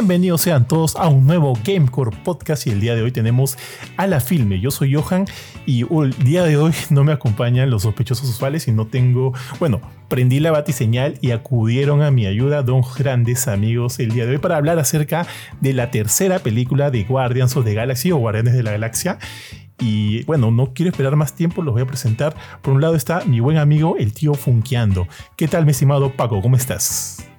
Bienvenidos sean todos a un nuevo Gamecore Podcast y el día de hoy tenemos a la filme. Yo soy Johan y el día de hoy no me acompañan los sospechosos usuales y no tengo, bueno, prendí la batiseñal y acudieron a mi ayuda dos grandes amigos el día de hoy para hablar acerca de la tercera película de Guardians of the Galaxy o Guardianes de la Galaxia. Y bueno, no quiero esperar más tiempo, los voy a presentar. Por un lado está mi buen amigo, el tío Funkeando. ¿Qué tal, mi estimado Paco? ¿Cómo estás?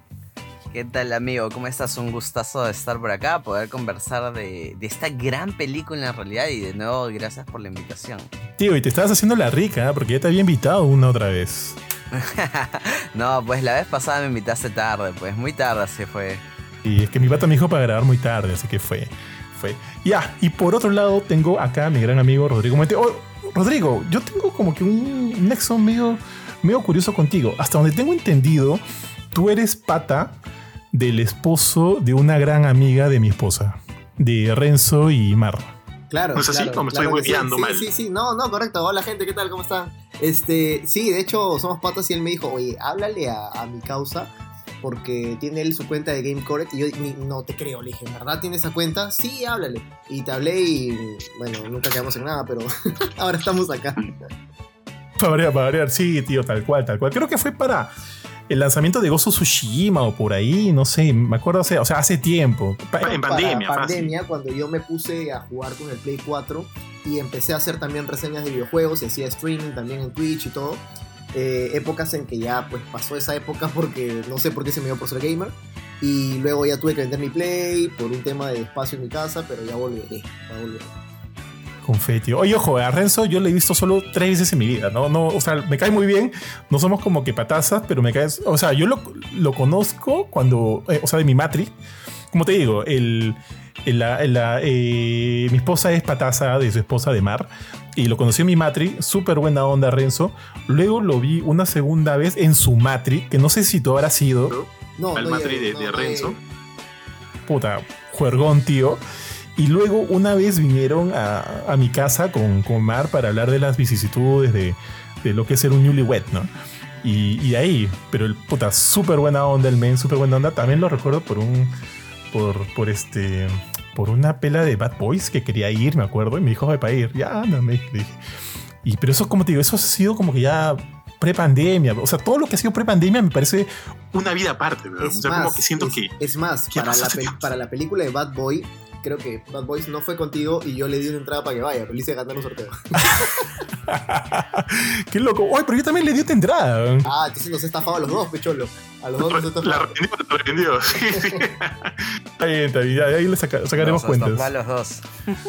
¿Qué tal amigo? ¿Cómo estás? Un gustazo de estar por acá, poder conversar de, esta gran película en realidad y de nuevo gracias por la invitación. Tío, y te estabas haciendo la rica, ¿eh? porque ya te había invitado una otra vez. no, pues la vez pasada me invitaste tarde, pues muy tarde se fue. Y es que mi pata me dijo para grabar muy tarde, así que fue. fue. Ya, y por otro lado tengo acá a mi gran amigo Rodrigo Oh, Rodrigo, yo tengo como que un nexo medio, medio curioso contigo. Hasta donde tengo entendido, tú eres pata del esposo de una gran amiga de mi esposa, de Renzo y Mar. Claro. ¿No es así? Claro, me estoy volviendo sí, mal? Sí, sí, no, no, correcto. Hola, gente, ¿qué tal? ¿Cómo están? Este, sí, de hecho, somos patas y él me dijo, oye, háblale a, mi causa porque tiene él su cuenta de GameCore y yo no te creo, le dije, ¿verdad tiene esa cuenta? Sí, háblale. Y te hablé y, bueno, nunca quedamos en nada, pero ahora estamos acá. Para variar, para variar, sí, tío, tal cual, tal cual. Creo que fue para el lanzamiento de Gozo Tsushima o por ahí, no sé, me acuerdo, o sea, hace tiempo. En pandemia. pandemia, cuando yo me puse a jugar con el Play 4 y empecé a hacer también reseñas de videojuegos y hacía streaming también en Twitch y todo. Eh, épocas en que ya pues pasó esa época porque no sé por qué se me dio por ser gamer. Y luego ya tuve que vender mi Play por un tema de espacio en mi casa, pero ya volveré, ya volveré. Confeti. Oye, ojo, a Renzo yo le he visto solo tres veces en mi vida, ¿no? no o sea, me cae muy bien. No somos como que patazas, pero me cae. O sea, yo lo, lo conozco cuando. Eh, o sea, de mi matri. Como te digo, el, eh, mi esposa es pataza de su esposa de Mar. Y lo conocí en mi matri. Súper buena onda, Renzo. Luego lo vi una segunda vez en su matri, que no sé si tú habrás sido. No, al matri de, Renzo. Puta, juergón, tío. Y luego una vez vinieron a, mi casa con, con, Mar para hablar de las vicisitudes de, de lo que es ser un newlywed, ¿no? Y, y ahí, pero el puta, súper buena onda el men, súper buena onda. También lo recuerdo por un, por, por este, por una pela de Bad Boys que quería ir, me acuerdo, y me dijo, para ir, ya, no, me dije. Y, pero eso, como te digo, eso ha sido como que ya pre-pandemia. O sea, todo lo que ha sido pre-pandemia me parece una vida aparte. Es o sea, más, como que siento es, que. Es más, para la, para la película de Bad Boy, creo que Bad Boys no fue contigo y yo le di una entrada para que vaya, pero le hice ganar un sorteo. Qué loco. Ay, pero yo también le di otra entrada. Ah, entonces nos estafado a los dos, pecholo. A los dos nos estafado. La revendió, la revendió. está bien, está bien. Ahí le saca, sacaremos cuentas. A los dos.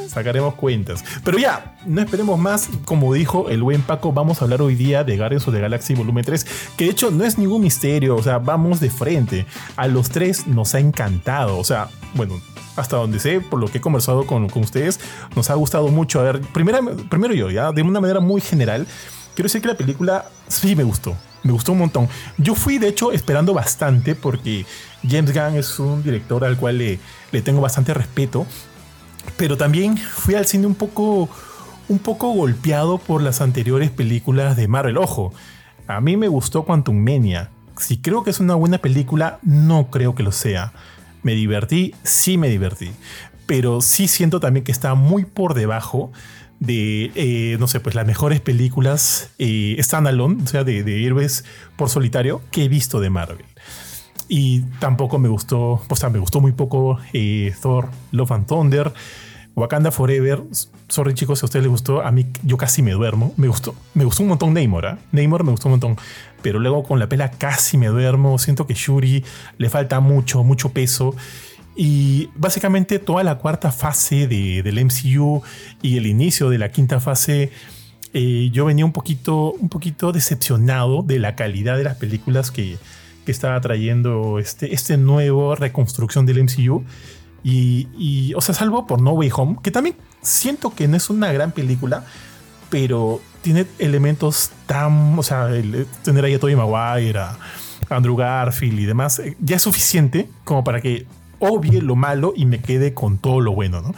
Sacaremos cuentas. Pero ya, no esperemos más. Como dijo el buen Paco, vamos a hablar hoy día de Guardians of the Galaxy Volumen 3. Que de hecho no es ningún misterio. O sea, vamos de frente. A los tres nos ha encantado. O sea, bueno, hasta donde sé, por lo que he conversado con, con ustedes, nos ha gustado mucho. A ver, primero, primero yo, ya, de una manera muy general, quiero decir que la película sí me gustó. Me gustó un montón. Yo fui, de hecho, esperando bastante porque James Gunn es un director al cual le, le tengo bastante respeto. Pero también fui al cine un poco, un poco golpeado por las anteriores películas de Marvel. Ojo, a mí me gustó Quantum Mania. Si creo que es una buena película, no creo que lo sea. Me divertí, sí me divertí. Pero sí siento también que está muy por debajo de, eh, no sé, pues las mejores películas eh, standalone, o sea, de, héroes por solitario que he visto de Marvel. Y tampoco me gustó, o sea, me gustó muy poco eh, Thor, Love and Thunder, Wakanda Forever. Sorry chicos, si a ustedes les gustó, a mí yo casi me duermo. Me gustó, me gustó un montón Neymar, ¿eh? Neymar me gustó un montón pero luego con la pela casi me duermo. Siento que Shuri le falta mucho, mucho peso. Y básicamente toda la cuarta fase de, del MCU y el inicio de la quinta fase, eh, yo venía un poquito, un poquito decepcionado de la calidad de las películas que, que estaba trayendo este, este nuevo reconstrucción del MCU. Y, y, o sea, salvo por No Way Home, que también siento que no es una gran película, pero tiene elementos tan, o sea, tener ahí a Tobey Maguire, a Andrew Garfield y demás, eh, ya es suficiente como para que obvie lo malo y me quede con todo lo bueno, ¿no?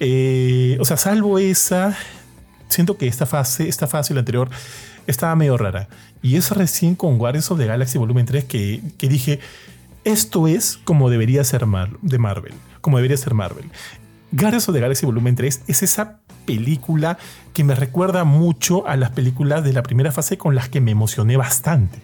Eh, o sea, salvo esa, siento que esta fase, esta fase la anterior estaba medio rara. Y es recién con Guardians of the Galaxy Volumen 3 que, que dije, esto es como debería ser de Marvel, como debería ser Marvel. Guardians of the Galaxy Volumen 3 es esa película que me recuerda mucho a las películas de la primera fase con las que me emocioné bastante.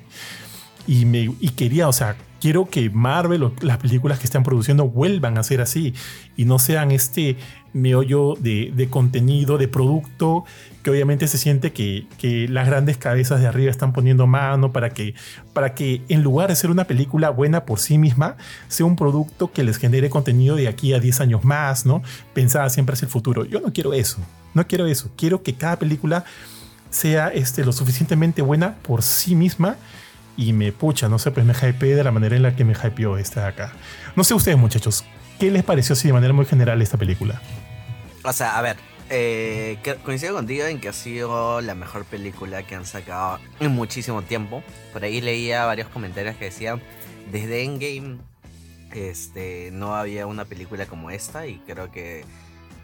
Y, me, y quería, o sea, quiero que Marvel o las películas que están produciendo vuelvan a ser así y no sean este meollo de, contenido, de producto, que obviamente se siente que, que, las grandes cabezas de arriba están poniendo mano para que, para que en lugar de ser una película buena por sí misma, sea un producto que les genere contenido de aquí a 10 años más, ¿no? Pensada siempre hacia el futuro. Yo no quiero eso, no quiero eso. Quiero que cada película sea este, lo suficientemente buena por sí misma y me pucha, no sé, pues me hypeé de la manera en la que me hypeó esta acá. No sé ustedes, muchachos, ¿qué les pareció así de manera muy general esta película? O sea, a ver, eh, coincido contigo en que ha sido la mejor película que han sacado en muchísimo tiempo. Por ahí leía varios comentarios que decían, desde Endgame este, no había una película como esta y creo que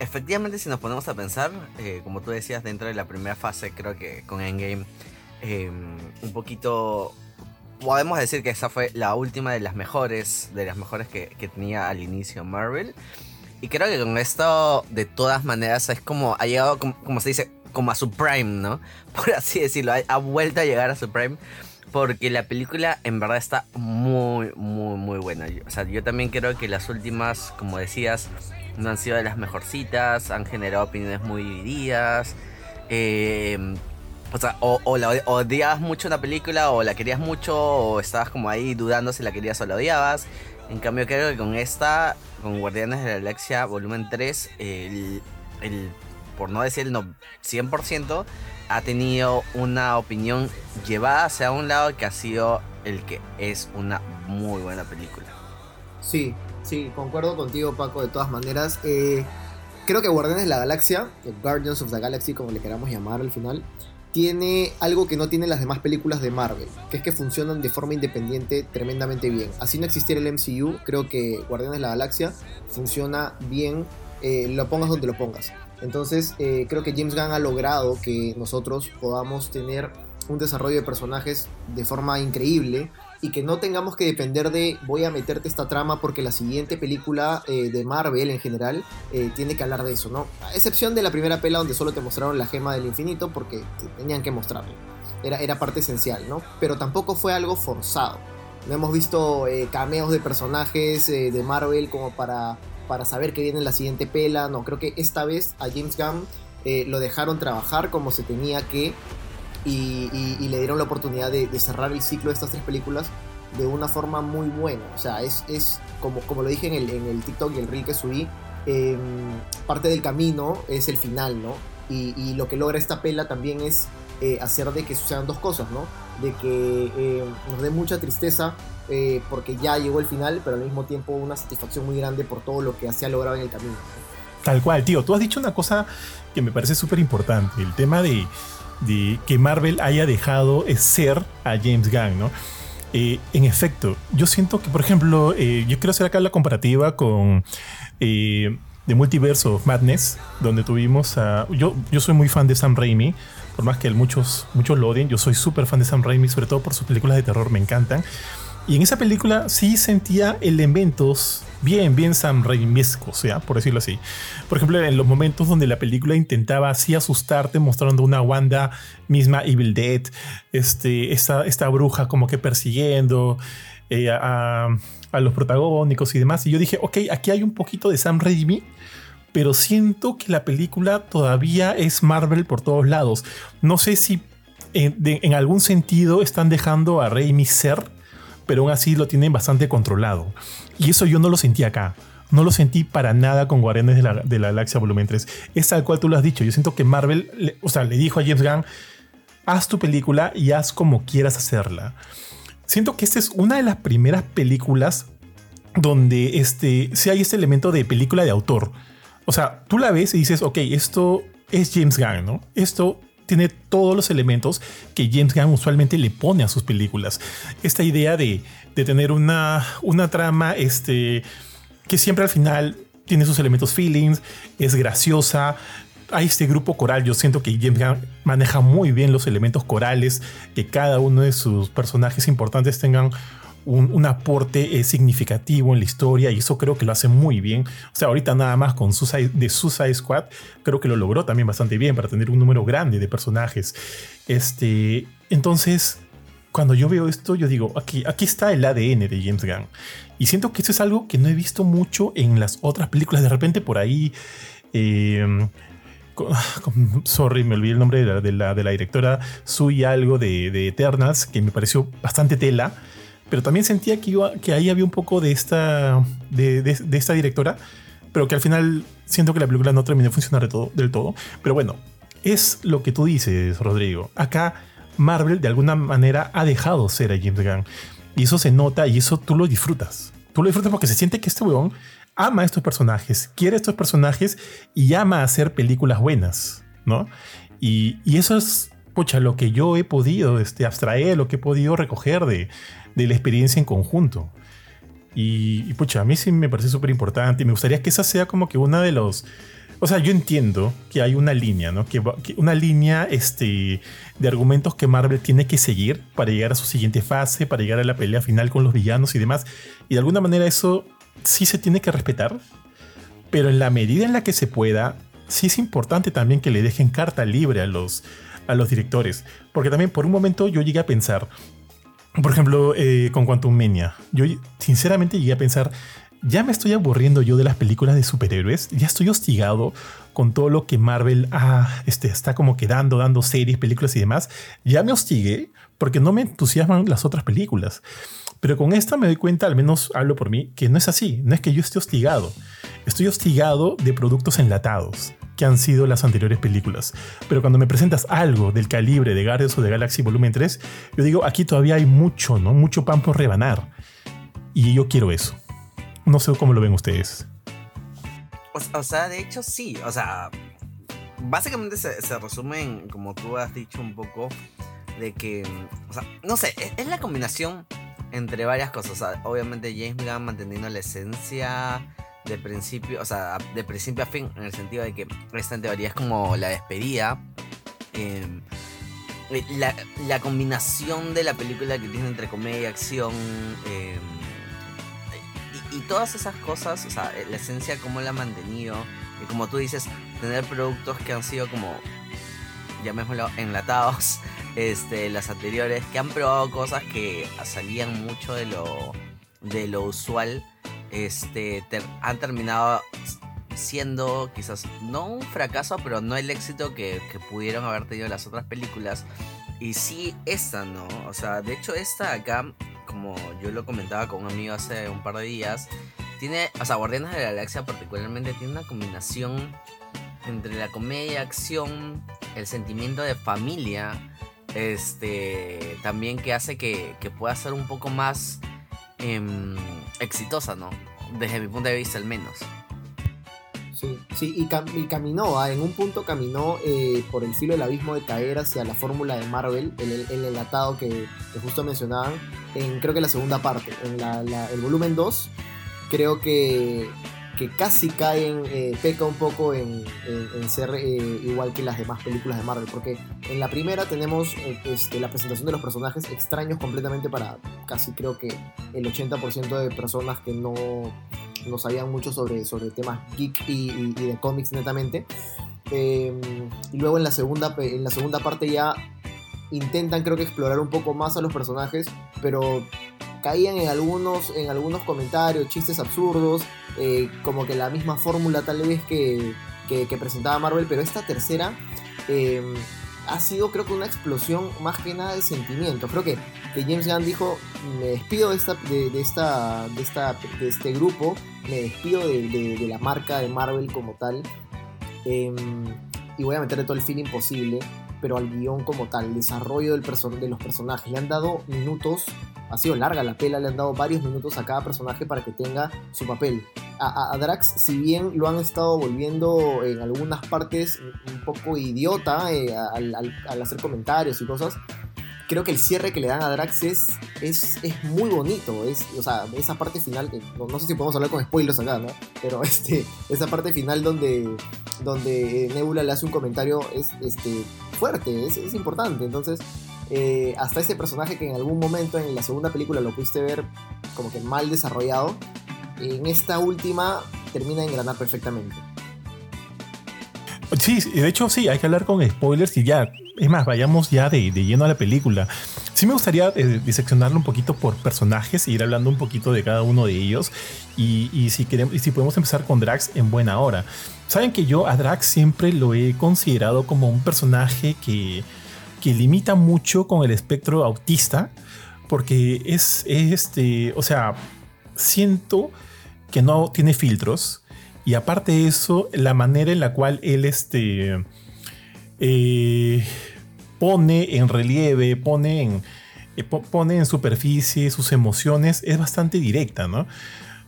efectivamente si nos ponemos a pensar, eh, como tú decías, dentro de la primera fase, creo que con Endgame em, un poquito podemos decir que esa fue la última de las mejores, de las mejores que, tenía al inicio Marvel. Y creo que con esto, de todas maneras, es como, ha llegado, como, se dice, como a su prime, ¿no? Por así decirlo, ha, vuelto a llegar a su prime. Porque la película en verdad está muy, muy, muy buena. O sea, yo también creo que las últimas, como decías, no han sido de las mejorcitas, han generado opiniones muy divididas. Eh, o sea, o, la odiabas mucho una película, o la querías mucho, o estabas como ahí dudando si la querías o la odiabas. En cambio, creo que con esta, con Guardianes de la Galaxia Volumen 3, el, por no decir el 100%, ha tenido una opinión llevada hacia un lado que ha sido el que es una muy buena película. Sí, sí, concuerdo contigo, Paco, de todas maneras. Eh, creo que Guardianes de la Galaxia, Guardians of the Galaxy, como le queramos llamar al final, tiene algo que no tienen las demás películas de Marvel, que es que funcionan de forma independiente tremendamente bien. Así no existiera el MCU, creo que Guardianes de la Galaxia funciona bien, eh, lo pongas donde lo pongas. Entonces eh, creo que James Gunn ha logrado que nosotros podamos tener un desarrollo de personajes de forma increíble y que no tengamos que depender de voy a meterte esta trama porque la siguiente película eh, de Marvel en general eh, tiene que hablar de eso, ¿no? A excepción de la primera pela donde solo te mostraron la gema del infinito porque tenían que mostrarlo. Era, era parte esencial, ¿no? Pero tampoco fue algo forzado. No hemos visto eh, cameos de personajes de Marvel como para, para saber que viene la siguiente pela. No, creo que esta vez a James Gunn lo dejaron trabajar como se tenía que y, le dieron la oportunidad de, cerrar el ciclo de estas tres películas de una forma muy buena. O sea, es, es como, como lo dije en el, en el TikTok y el reel que subí, em, parte del camino es el final, ¿no? Y, lo que logra esta pela también es eh, hacer de que sucedan dos cosas, ¿no? De que eh, nos dé mucha tristeza eh, porque ya llegó el final, pero al mismo tiempo una satisfacción muy grande por todo lo que se ha logrado en el camino. Tal cual, tío. Tú has dicho una cosa que me parece súper importante, el tema de de que Marvel haya dejado ser a James Gunn, ¿no? Eh, en efecto, yo siento que, por ejemplo, eh, yo quiero hacer acá la comparativa con eh, The Multiverse of Madness, donde tuvimos a. Yo, yo soy muy fan de Sam Raimi, por más que muchos, muchos lo odien, yo soy súper fan de Sam Raimi, sobre todo por sus películas de terror, me encantan. Y en esa película sí sentía elementos bien, bien Sam Raimiescos, sea, por decirlo así. Por ejemplo, en los momentos donde la película intentaba así asustarte, mostrando una Wanda misma Evil Dead, este, esta, esta bruja como que persiguiendo eh, a, a, los protagónicos y demás. Y yo dije, ok, aquí hay un poquito de Sam Raimi, pero siento que la película todavía es Marvel por todos lados. No sé si en, en algún sentido están dejando a Raimi ser pero aún así lo tienen bastante controlado. Y eso yo no lo sentí acá. No lo sentí para nada con Guardianes de la, de la Galaxia Volumen 3. Es tal cual tú lo has dicho. Yo siento que Marvel, le, o sea, le dijo a James Gunn, haz tu película y haz como quieras hacerla. Siento que esta es una de las primeras películas donde este, si hay este elemento de película de autor. O sea, tú la ves y dices, ok, esto es James Gunn, ¿no? Esto tiene todos los elementos que James Gunn usualmente le pone a sus películas. Esta idea de, tener una, una trama este, que siempre al final tiene sus elementos feelings, es graciosa. Hay este grupo coral, yo siento que James Gunn maneja muy bien los elementos corales, que cada uno de sus personajes importantes tengan un, aporte eh, significativo en la historia y eso creo que lo hace muy bien. O sea, ahorita nada más con Suicide, de Suicide Squad, creo que lo logró también bastante bien para tener un número grande de personajes. Este, entonces, cuando yo veo esto, yo digo, aquí, aquí está el ADN de James Gunn. Y siento que eso es algo que no he visto mucho en las otras películas. De repente por ahí... Eh, sorry, me olvidé el nombre de la, de la, directora, Sui algo de, de, Eternals, que me pareció bastante tela, pero también sentía que, iba, que ahí había un poco de esta, de, de, esta directora, pero que al final siento que la película no terminó de funcionar de todo, del todo. Pero bueno, es lo que tú dices, Rodrigo. Acá Marvel de alguna manera ha dejado ser a James Gunn. Y eso se nota y eso tú lo disfrutas. Tú lo disfrutas porque se siente que este weón ama a estos personajes, quiere a estos personajes y ama hacer películas buenas, ¿no? Y, eso es, pucha, lo que yo he podido este, abstraer, lo que he podido recoger de, la experiencia en conjunto. Y, y, pucha, a mí sí me parece súper importante y me gustaría que esa sea como que una de los... O sea, yo entiendo que hay una línea, ¿no? Que, una línea este, de argumentos que Marvel tiene que seguir para llegar a su siguiente fase, para llegar a la pelea final con los villanos y demás. Y de alguna manera eso sí se tiene que respetar, pero en la medida en la que se pueda, sí es importante también que le dejen carta libre a los, a los directores. Porque también por un momento yo llegué a pensar, por ejemplo, eh, con Quantum Mania, yo sinceramente llegué a pensar, ya me estoy aburriendo yo de las películas de superhéroes, ya estoy hostigado con todo lo que Marvel este, está como quedando, dando series, películas y demás. Ya me hostigué porque no me entusiasman las otras películas. Pero con esta me doy cuenta, al menos hablo por mí, que no es así. No es que yo esté hostigado. Estoy hostigado de productos enlatados que han sido las anteriores películas. Pero cuando me presentas algo del calibre de Guardians of the Galaxy Volumen 3, yo digo, aquí todavía hay mucho, ¿no? Mucho pan por rebanar. Y yo quiero eso. No sé cómo lo ven ustedes. O, sea, de hecho sí. O sea, básicamente se, resume en, como tú has dicho un poco, de que, o sea, no sé, es la combinación entre varias cosas. obviamente James Gunn manteniendo la esencia de principio, o sea, de principio a fin, en el sentido de que esta en teoría es como la despedida. Em, la, combinación de la película que tiene entre comedia y acción. Em, y, todas esas cosas, o sea, la esencia, cómo la ha mantenido. Y como tú dices, tener productos que han sido como, llamémoslo, enlatados este, las anteriores, que han probado cosas que salían mucho de lo, de lo usual, este, han terminado siendo quizás no un fracaso, pero no el éxito que, pudieron haber tenido las otras películas. Y sí, esta, ¿no? O sea, de hecho, esta acá, como yo lo comentaba con un amigo hace un par de días, tiene, o sea, Guardianes de la Galaxia particularmente tiene una combinación entre la comedia, acción, el sentimiento de familia, este, también que hace que, pueda ser un poco más em, exitosa, ¿no? Desde mi punto de vista al menos. Sí, sí y, caminó, ¿ah? en un punto caminó eh, por el filo del abismo de caer hacia la fórmula de Marvel, el, el enlatado que, justo mencionaban, en creo que la segunda parte, en el volumen 2, creo que que casi caen, eh, peca un poco en, ser eh, igual que las demás películas de Marvel, porque en la primera tenemos este, la presentación de los personajes extraños completamente para casi creo que el 80% de personas que no, no sabían mucho sobre, sobre temas geek y, de cómics netamente. Em, y luego en la, segunda, en la segunda parte ya intentan creo que explorar un poco más a los personajes, pero caían en algunos, en algunos comentarios, chistes absurdos, eh, como que la misma fórmula tal vez que, presentaba Marvel, pero esta tercera em, ha sido creo que una explosión más que nada de sentimiento. Creo que, que James Gunn dijo, me despido de, esta, de, esta, de, esta, de este grupo, me despido de, la marca de Marvel como tal, em, y voy a meterle todo el feeling posible pero al guion como tal, el desarrollo del de los personajes. Le han dado minutos, ha sido larga la pela, le han dado varios minutos a cada personaje para que tenga su papel. A, Drax, si bien lo han estado volviendo en algunas partes un poco idiota eh, al, hacer comentarios y cosas, creo que el cierre que le dan a Drax es, es, muy bonito. Es, o sea, esa parte final, no, sé si podemos hablar con spoilers acá, ¿no? Pero este, esa parte final donde, donde Nebula le hace un comentario es este, es, importante. Entonces, eh, hasta este personaje que en algún momento en la segunda película lo pudiste ver como que mal desarrollado, en esta última termina de engranar perfectamente. Sí, de hecho sí, hay que hablar con spoilers y ya, es más, vayamos ya de, lleno a la película. Sí me gustaría eh, diseccionarlo un poquito por personajes e ir hablando un poquito de cada uno de ellos y, si queremos, y si podemos empezar con Drax en buena hora. Saben que yo a Drax siempre lo he considerado como un personaje que, que limita mucho con el espectro autista porque es, es este, o sea, siento que no tiene filtros y aparte de eso, la manera en la cual él este, eh, pone en relieve, pone en, eh, pone en superficie sus emociones es bastante directa, ¿no?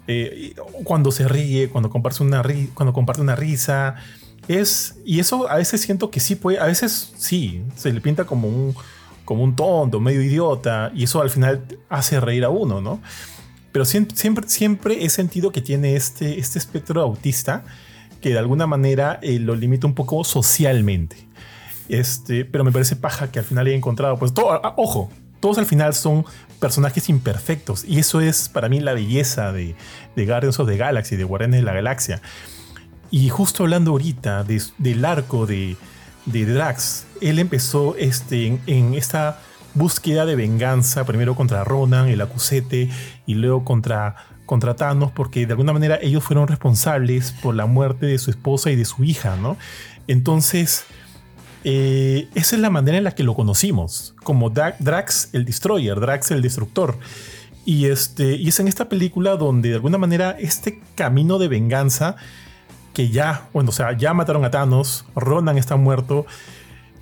Eh, cuando se ríe, cuando comparte una, cuando comparte una risa, es, y eso a veces siento que sí puede, a veces sí, se le pinta como un, como un tonto, medio idiota, y eso al final hace reír a uno, ¿no? Pero siempre, he sentido que tiene este, este espectro autista que de alguna manera eh, lo limita un poco socialmente. Este, pero me parece paja que al final haya encontrado, pues todo, ah, ojo, todos al final son personajes imperfectos y eso es para mí la belleza de, de Guardians of the Galaxy, de Guardianes de la Galaxia. Y justo hablando ahorita del arco de, de Drax, él empezó este, en esta búsqueda de venganza, primero contra Ronan, el acusete, y luego contra, contra Thanos, porque de alguna manera ellos fueron responsables por la muerte de su esposa y de su hija, ¿no? Entonces, eh, esa es la manera en la que lo conocimos, como Drax el Destroyer, Drax el Destructor. Y, este, y es en esta película donde de alguna manera este camino de venganza, que ya, bueno, o sea, ya mataron a Thanos, Ronan está muerto,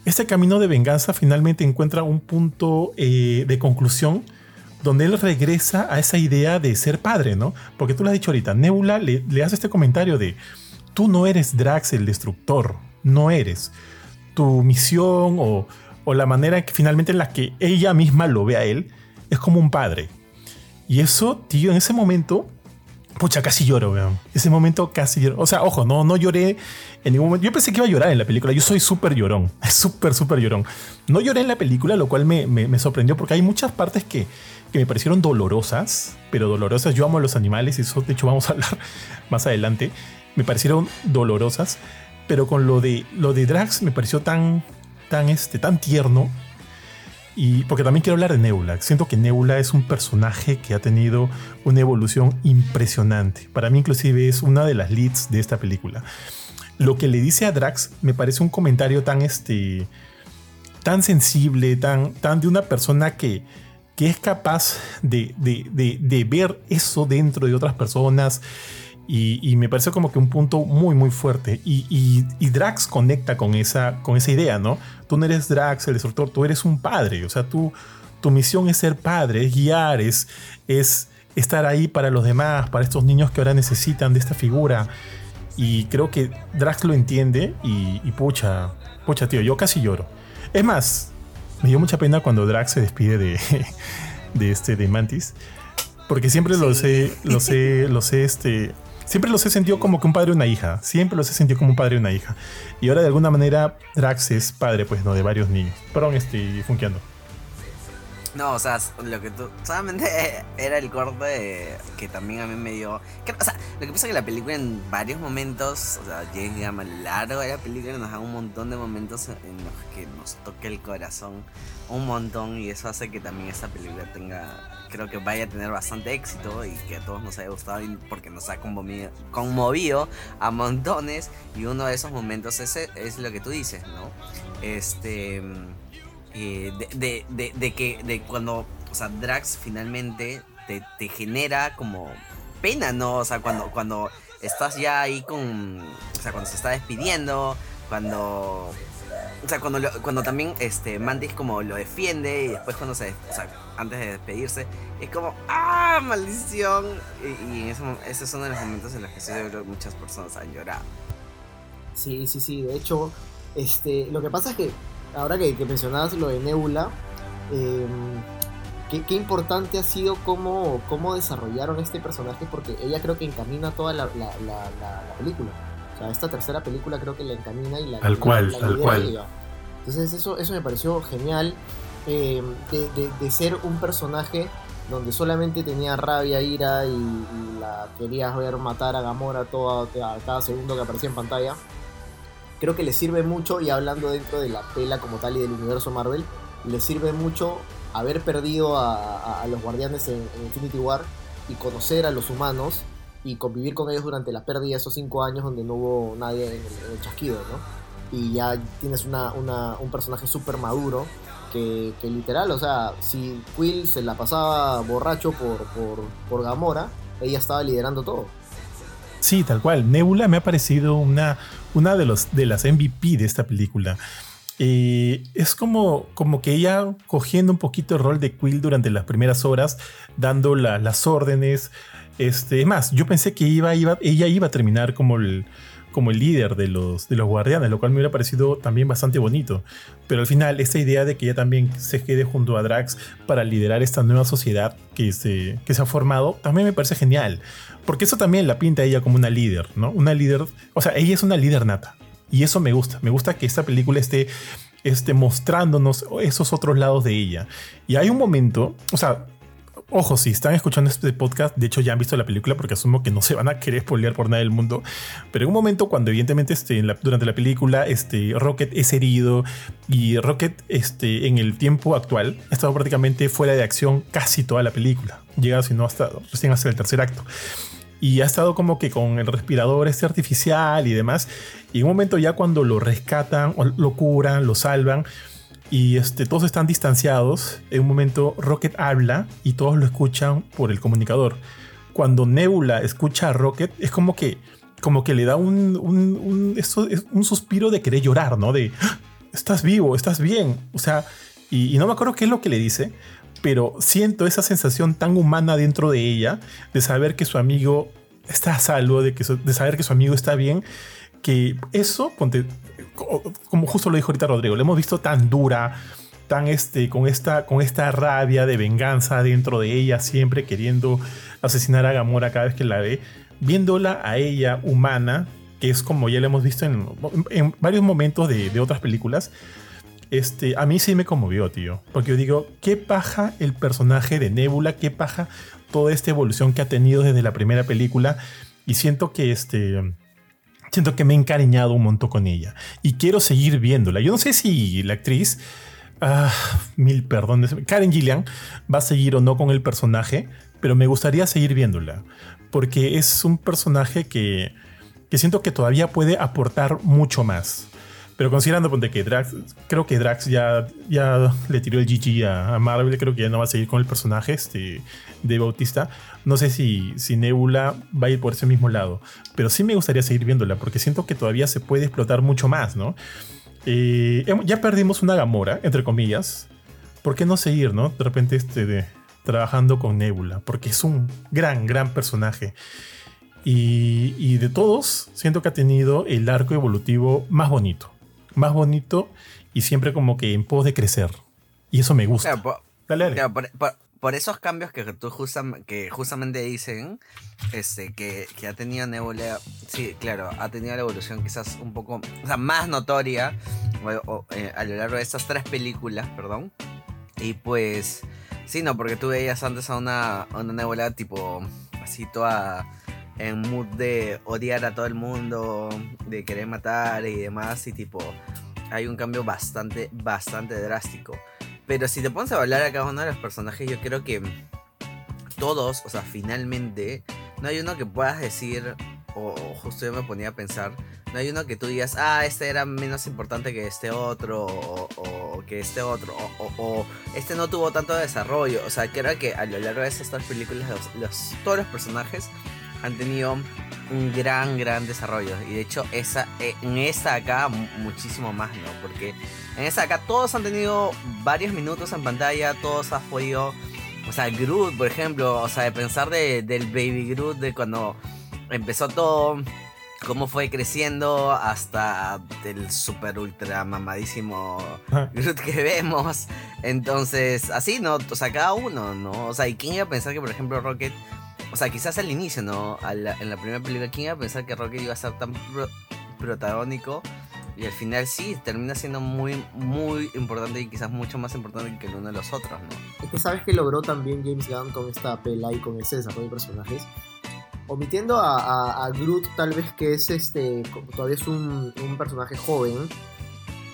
este camino de venganza finalmente encuentra un punto eh, de conclusión donde él regresa a esa idea de ser padre, ¿no? Porque tú lo has dicho ahorita, Nebula le, hace este comentario de, tú no eres Drax el destructor, no eres. Tu misión o, o la manera que finalmente en la que ella misma lo ve a él es como un padre. Y eso, tío, en ese momento Pucha, casi lloro, weón. Ese momento casi lloro. O sea, ojo, no, no lloré en ningún momento. Yo pensé que iba a llorar en la película. Yo soy súper llorón. Súper, súper llorón. No lloré en la película, lo cual me, me, sorprendió porque hay muchas partes que, que, me parecieron dolorosas, pero dolorosas. Yo amo a los animales y eso, de hecho, vamos a hablar más adelante. Me parecieron dolorosas, pero con lo de, lo de Drax me pareció tan, tan, este, tan tierno y porque también quiero hablar de Nebula. Siento que Nebula es un personaje que ha tenido una evolución impresionante. Para mí inclusive es una de las leads de esta película. Lo que le dice a Drax me parece un comentario tan, este, tan sensible, tan, tan de una persona que, que es capaz de, de ver eso dentro de otras personas y, me parece como que un punto muy, muy fuerte. Y, Drax conecta con esa, con esa idea, ¿no? Tú no eres Drax, el destructor, tú eres un padre. O sea, tú, tu misión es ser padre, es guiar, es, es estar ahí para los demás, para estos niños que ahora necesitan de esta figura. Y creo que Drax lo entiende y, y pucha, pucha, tío, yo casi lloro. Es más, me dio mucha pena cuando Drax se despide de, de este, de Mantis. Porque siempre lo sé, lo sé, lo sé, este, siempre los he sentido como que un padre y una hija. Siempre los he sentido como un padre y una hija. Y ahora de alguna manera Drax es padre, pues, ¿no? De varios niños. Perdón, estoy funkeando. No, o sea, lo que tú. Solamente era el corte que también a mí me dio. o sea, lo que pasa es que la película en varios momentos, o sea, llega más largo de la película, nos da un montón de momentos en los que nos toque el corazón un montón y eso hace que también esta película tenga creo que vaya a tener bastante éxito y que a todos nos haya gustado porque nos ha conmovido, a montones y uno de esos momentos ese es lo que tú dices, ¿no? Este eh, de, de, que de cuando o sea, Drax finalmente te, genera como pena, ¿no? O sea, cuando, cuando estás ya ahí con. O sea, cuando se está despidiendo, cuando o sea, cuando, cuando también este, Mantis como lo defiende y después cuando se... O antes de despedirse, es como ¡Ah! ¡Maldición! Y, y eso, esos son los momentos en los que muchas personas han llorado. Sí, sí, sí. De hecho, este, lo que pasa es que ahora que, mencionabas lo de Nebula, em, qué, importante ha sido cómo, cómo desarrollaron este personaje porque ella creo que encamina toda la, la, la película. O sea, esta tercera película creo que la encamina y la... Al cual, al cual. Entonces eso, eso me pareció genial. Eh, de, ser un personaje donde solamente tenía rabia, ira y, la querías ver matar a Gamora todo, a cada segundo que aparecía en pantalla. Creo que le sirve mucho, y hablando dentro de la pela como tal y del universo Marvel, le sirve mucho haber perdido a, los guardianes en, Infinity War y conocer a los humanos y convivir con ellos durante la pérdida de esos cinco años donde no hubo nadie en el, chasquido, ¿no? Y ya tienes una, un personaje súper maduro que, literal, o sea, si Quill se la pasaba borracho por, por, Gamora, ella estaba liderando todo. Sí, tal cual. Nebula me ha parecido una, una de, los, de las MVP de esta película. Eh, es como, como que ella cogiendo un poquito el rol de Quill durante las primeras horas, dando las órdenes. Este, es más, yo pensé que iba, iba, ella iba a terminar como el, como el líder de los, de los guardianes, lo cual me hubiera parecido también bastante bonito. Pero al final, esta idea de que ella también se quede junto a Drax para liderar esta nueva sociedad que se, que se ha formado, también me parece genial. Porque eso también la pinta ella como una líder, ¿no? Una líder, o sea, ella es una líder nata. Y eso me gusta. Me gusta que esta película esté, esté mostrándonos esos otros lados de ella. Y hay un momento, o sea, Ojo, si están escuchando este podcast, de hecho ya han visto la película porque asumo que no se van a querer spoilear por nada del mundo. Pero en un momento cuando evidentemente este, durante la película este, Rocket es herido y Rocket este, en el tiempo actual ha estado prácticamente fuera de acción casi toda la película. Llega si no hasta recién hasta el tercer acto. Y ha estado como que con el respirador este artificial y demás. Y en un momento ya cuando lo rescatan, lo curan, lo salvan y este, todos están distanciados. En un momento Rocket habla y todos lo escuchan por el comunicador. Cuando Nebula escucha a Rocket, es como que, como que le da un, un, un, suspiro de querer llorar, ¿no? De, ah, estás vivo, estás bien. O sea, y, no me acuerdo qué es lo que le dice, pero siento esa sensación tan humana dentro de ella, de saber que su amigo está a salvo, de, que de saber que su amigo está bien, que eso, como justo lo dijo ahorita Rodrigo, lo hemos visto tan dura, tan este, con esta, con esta rabia de venganza dentro de ella, siempre queriendo asesinar a Gamora cada vez que la ve, viéndola a ella humana, que es como ya lo hemos visto en, varios momentos de, otras películas, este, a mí sí me conmovió, tío. Porque yo digo, qué paja el personaje de Nebula, qué paja toda esta evolución que ha tenido desde la primera película. Y siento que este siento que me he encariñado un montón con ella y quiero seguir viéndola. Yo no sé si la actriz, ah, mil perdones, Karen Gillian va a seguir o no con el personaje, pero me gustaría seguir viéndola porque es un personaje que, que siento que todavía puede aportar mucho más. Pero considerando que Drax, creo que Drax ya, ya le tiró el GG a, Marvel, creo que ya no va a seguir con el personaje este, de Bautista. No sé si, si Nebula va a ir por ese mismo lado, pero sí me gustaría seguir viéndola porque siento que todavía se puede explotar mucho más, ¿no? Eh, ya perdimos una Gamora, entre comillas. ¿Por qué no seguir, no? De repente este, trabajando con Nebula, porque es un gran, gran personaje. Y, y de todos, siento que ha tenido el arco evolutivo más bonito más bonito y siempre como que en pos de crecer. Y eso me gusta. por, por, esos cambios que tú que justamente dicen este, que, que, ha tenido Nebula, sí, claro, ha tenido la evolución quizás un poco o sea, más notoria eh, a lo largo de estas tres películas, perdón. Y pues, sí, no, porque tú veías antes a una, a una Nebula tipo así toda en mood de odiar a todo el mundo, de querer matar y demás, y tipo, hay un cambio bastante, bastante drástico. Pero si te pones a hablar a cada uno de los personajes, yo creo que todos, o sea, finalmente, no hay uno que puedas decir, o, justo yo me ponía a pensar, no hay uno que tú digas, ah, este era menos importante que este otro, o, que este otro, o, este no tuvo tanto desarrollo. O sea, creo que a lo largo de estas películas, los, todos los personajes han tenido un gran, gran desarrollo. Y de hecho, esa, eh, en esta acá, muchísimo más, ¿no? Porque en esta acá todos han tenido varios minutos en pantalla, todos han podido. O sea, Groot, por ejemplo, o sea, de pensar de, del Baby Groot, de cuando empezó todo, cómo fue creciendo hasta el super ultra mamadísimo Groot que vemos. Entonces, así, ¿no? O sea, cada uno, ¿no? O sea, ¿y quién iba a pensar que, por ejemplo, Rocket o sea, quizás al inicio, ¿no? en la primera película, ¿quién iba a pensar que Rocket iba a ser tan protagónico Y al final sí, termina siendo muy, muy importante y quizás mucho más importante que el uno de los otros, ¿no? Es que sabes que logró también James Gunn con esta pela y con ese desarrollo de personajes. Omitiendo a, Groot, tal vez que es este. todavía es un, personaje joven.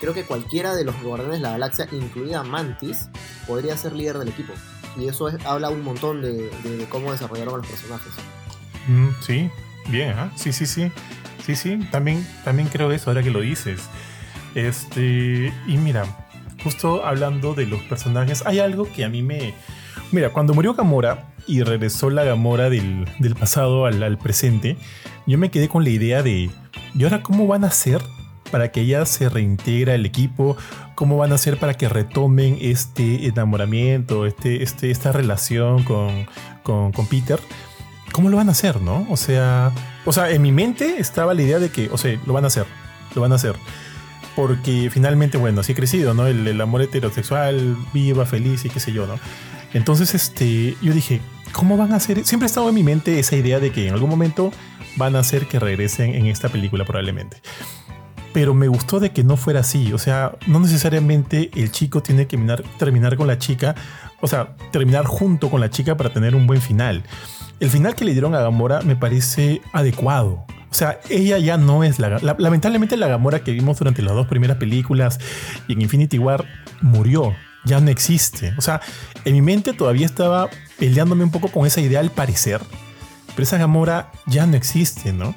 Creo que cualquiera de los guardianes de la galaxia, incluida Mantis, podría ser líder del equipo. Y eso habla un montón de, cómo desarrollaron los personajes. Mm, sí, bien, ¿eh? sí, sí, sí. Sí, sí, también, también creo eso ahora que lo dices. Este, y mira, justo hablando de los personajes, hay algo que a mí me... Mira, cuando murió Gamora y regresó la Gamora del, del pasado al, al, presente, yo me quedé con la idea de, ¿y ahora cómo van a hacer para que ella se reintegra al equipo? ¿Cómo van a hacer para que retomen este enamoramiento, este, este, esta relación con, con, con Peter? ¿Cómo lo van a hacer, no? O sea, o sea, en mi mente estaba la idea de que, o sea, lo van a hacer, lo van a hacer. Porque finalmente, bueno, así he crecido, ¿no? El, amor heterosexual, viva, feliz y qué sé yo, ¿no? Entonces, este, yo dije, ¿cómo van a hacer? Siempre ha estado en mi mente esa idea de que en algún momento van a hacer que regresen en esta película probablemente. Pero me gustó de que no fuera así. O sea, no necesariamente el chico tiene que terminar, con la chica. O sea, terminar junto con la chica para tener un buen final el final que le dieron a Gamora me parece adecuado. O sea, ella ya no es la, Lamentablemente la Gamora que vimos durante las dos primeras películas y en Infinity War murió. Ya no existe. O sea, en mi mente todavía estaba peleándome un poco con esa idea al parecer. Pero esa Gamora ya no existe, ¿no?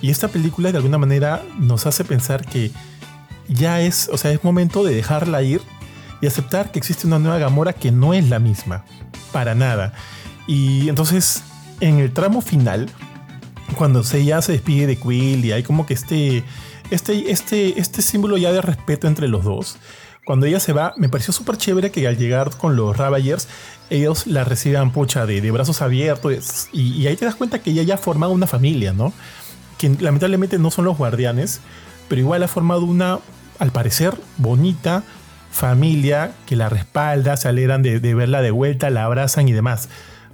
Y esta película de alguna manera nos hace pensar que ya es, o sea, es momento de dejarla ir y aceptar que existe una nueva Gamora que no es la misma. Para nada. Y entonces en el tramo final, cuando se ya se despide de Quill y hay como que este, este, este, este símbolo ya de respeto entre los dos, cuando ella se va, me pareció súper chévere que al llegar con los Ravagers, ellos la reciban pucha de, de brazos abiertos y, ahí te das cuenta que ella ya ha formado una familia, ¿no? Que lamentablemente no son los guardianes, pero igual ha formado una, al parecer, bonita familia que la respalda, se alegran de, verla de vuelta, la abrazan y demás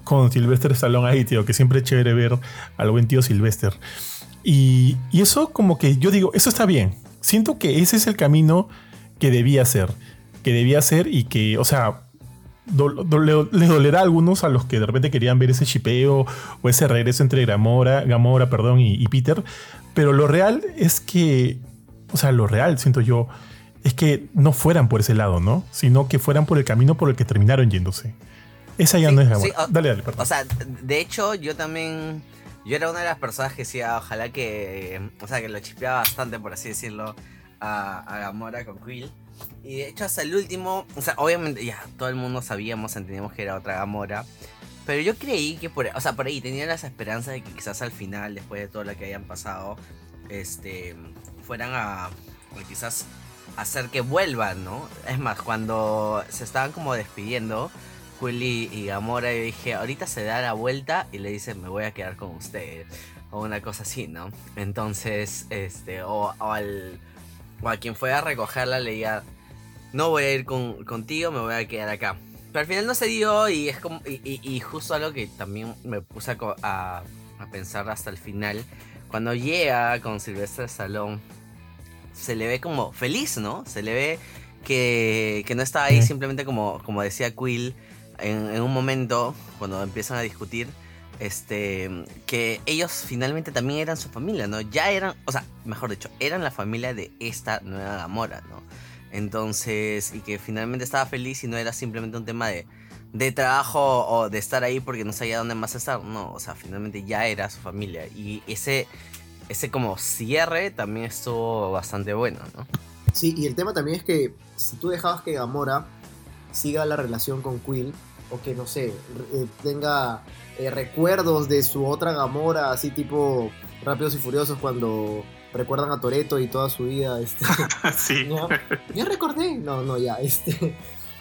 con Sylvester Stallone ahí, tío, que siempre es chévere ver al buen tío Sylvester. Y, eso como que yo digo, eso está bien. Siento que ese es el camino que debía ser. Que debía ser y que, o sea, les dolerá a algunos a los que de repente querían ver ese chipeo o ese regreso entre Gamora, Gamora perdón, y, y Peter. Pero lo real es que, o sea, lo real, siento yo, es que no fueran por ese lado, ¿no? Sino que fueran por el camino por el que terminaron yéndose. Esa ya no es Gamora. dale, dale, perdón. O sea, de hecho, yo también. Yo era una de las personas que decía, ojalá que. O sea, que lo chispeaba bastante, por así decirlo, a, a Gamora con Quill. Y de hecho, hasta el último. O sea, obviamente, ya todo el mundo sabíamos, entendíamos que era otra Gamora. Pero yo creí que por, o sea, por ahí tenía las esperanzas de que quizás al final, después de todo lo que hayan pasado, este, fueran a, quizás hacer que vuelvan, ¿no? Es más, cuando se estaban como despidiendo, Willy y Gamora, yo dije, ahorita se da la vuelta y le dice, me voy a quedar con usted. O una cosa así, ¿no? Entonces, este, o, al, o a quien fue a recogerla le diga, no voy a ir con, contigo, me voy a quedar acá. Pero al final no se dio y es como, y, justo algo que también me puse a, a, pensar hasta el final. Cuando llega con Silvestre Salón, se le ve como feliz, ¿no? Se le ve que, que no está ahí simplemente como, como decía Quill, en, un momento, cuando empiezan a discutir, este, que ellos finalmente también eran su familia, ¿no? Ya eran, o sea, mejor dicho, eran la familia de esta nueva Gamora, ¿no? Entonces, y que finalmente estaba feliz y no era simplemente un tema de, de trabajo o de estar ahí porque no sabía dónde más estar, no, o sea, finalmente ya era su familia. Y ese, ese como cierre también estuvo bastante bueno, ¿no? Sí, y el tema también es que si tú dejabas que Gamora siga la relación con Quill, o que no sé, eh, tenga eh, recuerdos de su otra Gamora, así tipo Rápidos y Furiosos cuando recuerdan a Toreto y toda su vida. Este, sí. ¿ya? recordé. No, no, ya. Este,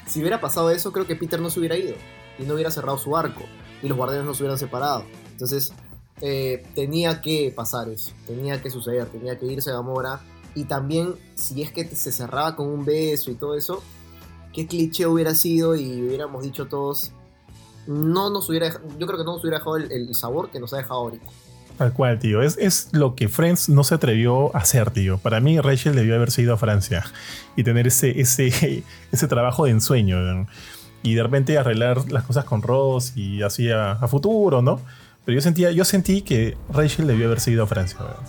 si hubiera pasado eso, creo que Peter no se hubiera ido y no hubiera cerrado su arco y los guardianes no se hubieran separado. Entonces, eh, tenía que pasar eso, tenía que suceder, tenía que irse a Gamora. Y también, si es que se cerraba con un beso y todo eso, qué cliché hubiera sido y hubiéramos dicho todos, no nos hubiera, yo creo que no nos hubiera dejado el, sabor que nos ha dejado ahorita. Tal cual, tío. Es, es lo que Friends no se atrevió a hacer, tío. Para mí, Rachel debió haberse ido a Francia y tener ese, ese, ese trabajo de ensueño. Y de repente arreglar las cosas con Ross y así a, futuro, ¿no? Pero yo sentía, yo sentí que Rachel debió haberse ido a Francia. ¿verdad?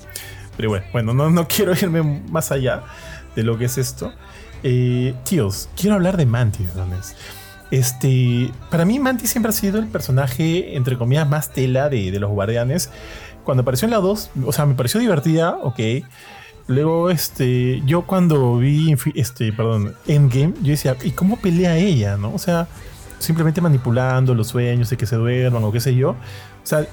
Pero bueno, bueno, no, no quiero irme más allá de lo que es esto. Eh, tíos, quiero hablar de Mantis, ¿dones? Este, para mí Mantis siempre ha sido el personaje, entre comillas, más tela de, los guardianes. Cuando apareció en la 2, o sea, me pareció divertida, ok. Luego, este, yo cuando vi, este, perdón, Endgame, yo decía, ¿y cómo pelea ella, no? O sea, simplemente manipulando los sueños de que se duerman o qué sé yo. O sea,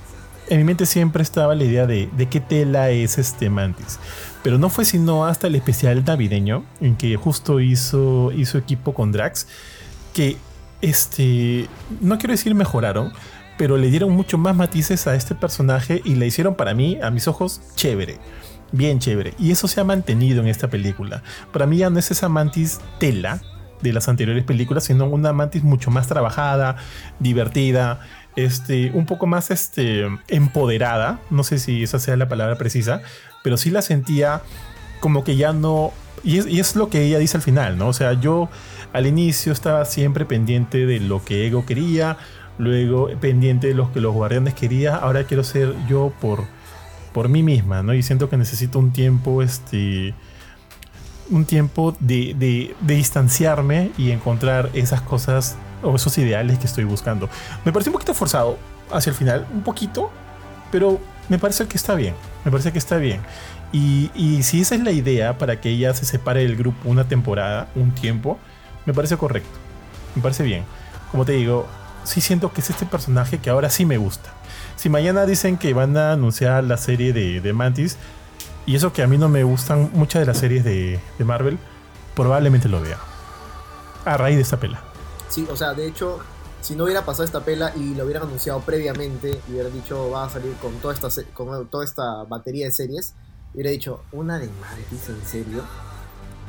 en mi mente siempre estaba la idea de, de qué tela es este Mantis. Pero no fue sino hasta el especial navideño, en que justo hizo, hizo equipo con Drax, que, este, no quiero decir mejoraron, pero le dieron mucho más matices a este personaje y le hicieron para mí, a mis ojos, chévere. Bien chévere. Y eso se ha mantenido en esta película. Para mí ya no es esa mantis tela de las anteriores películas, sino una mantis mucho más trabajada, divertida, este, un poco más este, empoderada. No sé si esa sea la palabra precisa, pero sí la sentía como que ya no... Y es, y es lo que ella dice al final, ¿no? O sea, yo al inicio estaba siempre pendiente de lo que Ego quería, luego pendiente de lo que los guardianes querían, ahora quiero ser yo por, por mí misma, ¿no? Y siento que necesito un tiempo, este, un tiempo de, de, de distanciarme y encontrar esas cosas o esos ideales que estoy buscando. Me parece un poquito forzado hacia el final, un poquito, pero me parece que está bien, me parece que está bien. Y, y si esa es la idea para que ella se separe del grupo una temporada, un tiempo, me parece correcto, me parece bien. Como te digo, sí siento que es este personaje que ahora sí me gusta. Si mañana dicen que van a anunciar la serie de, de Mantis, y eso que a mí no me gustan muchas de las series de, de, Marvel, probablemente lo vea. A raíz de esta pela. Sí, o sea, de hecho, si no hubiera pasado esta pela y lo hubieran anunciado previamente y hubiera dicho va a salir con toda esta, con toda esta batería de series, hubiera dicho una de Mantis, en serio,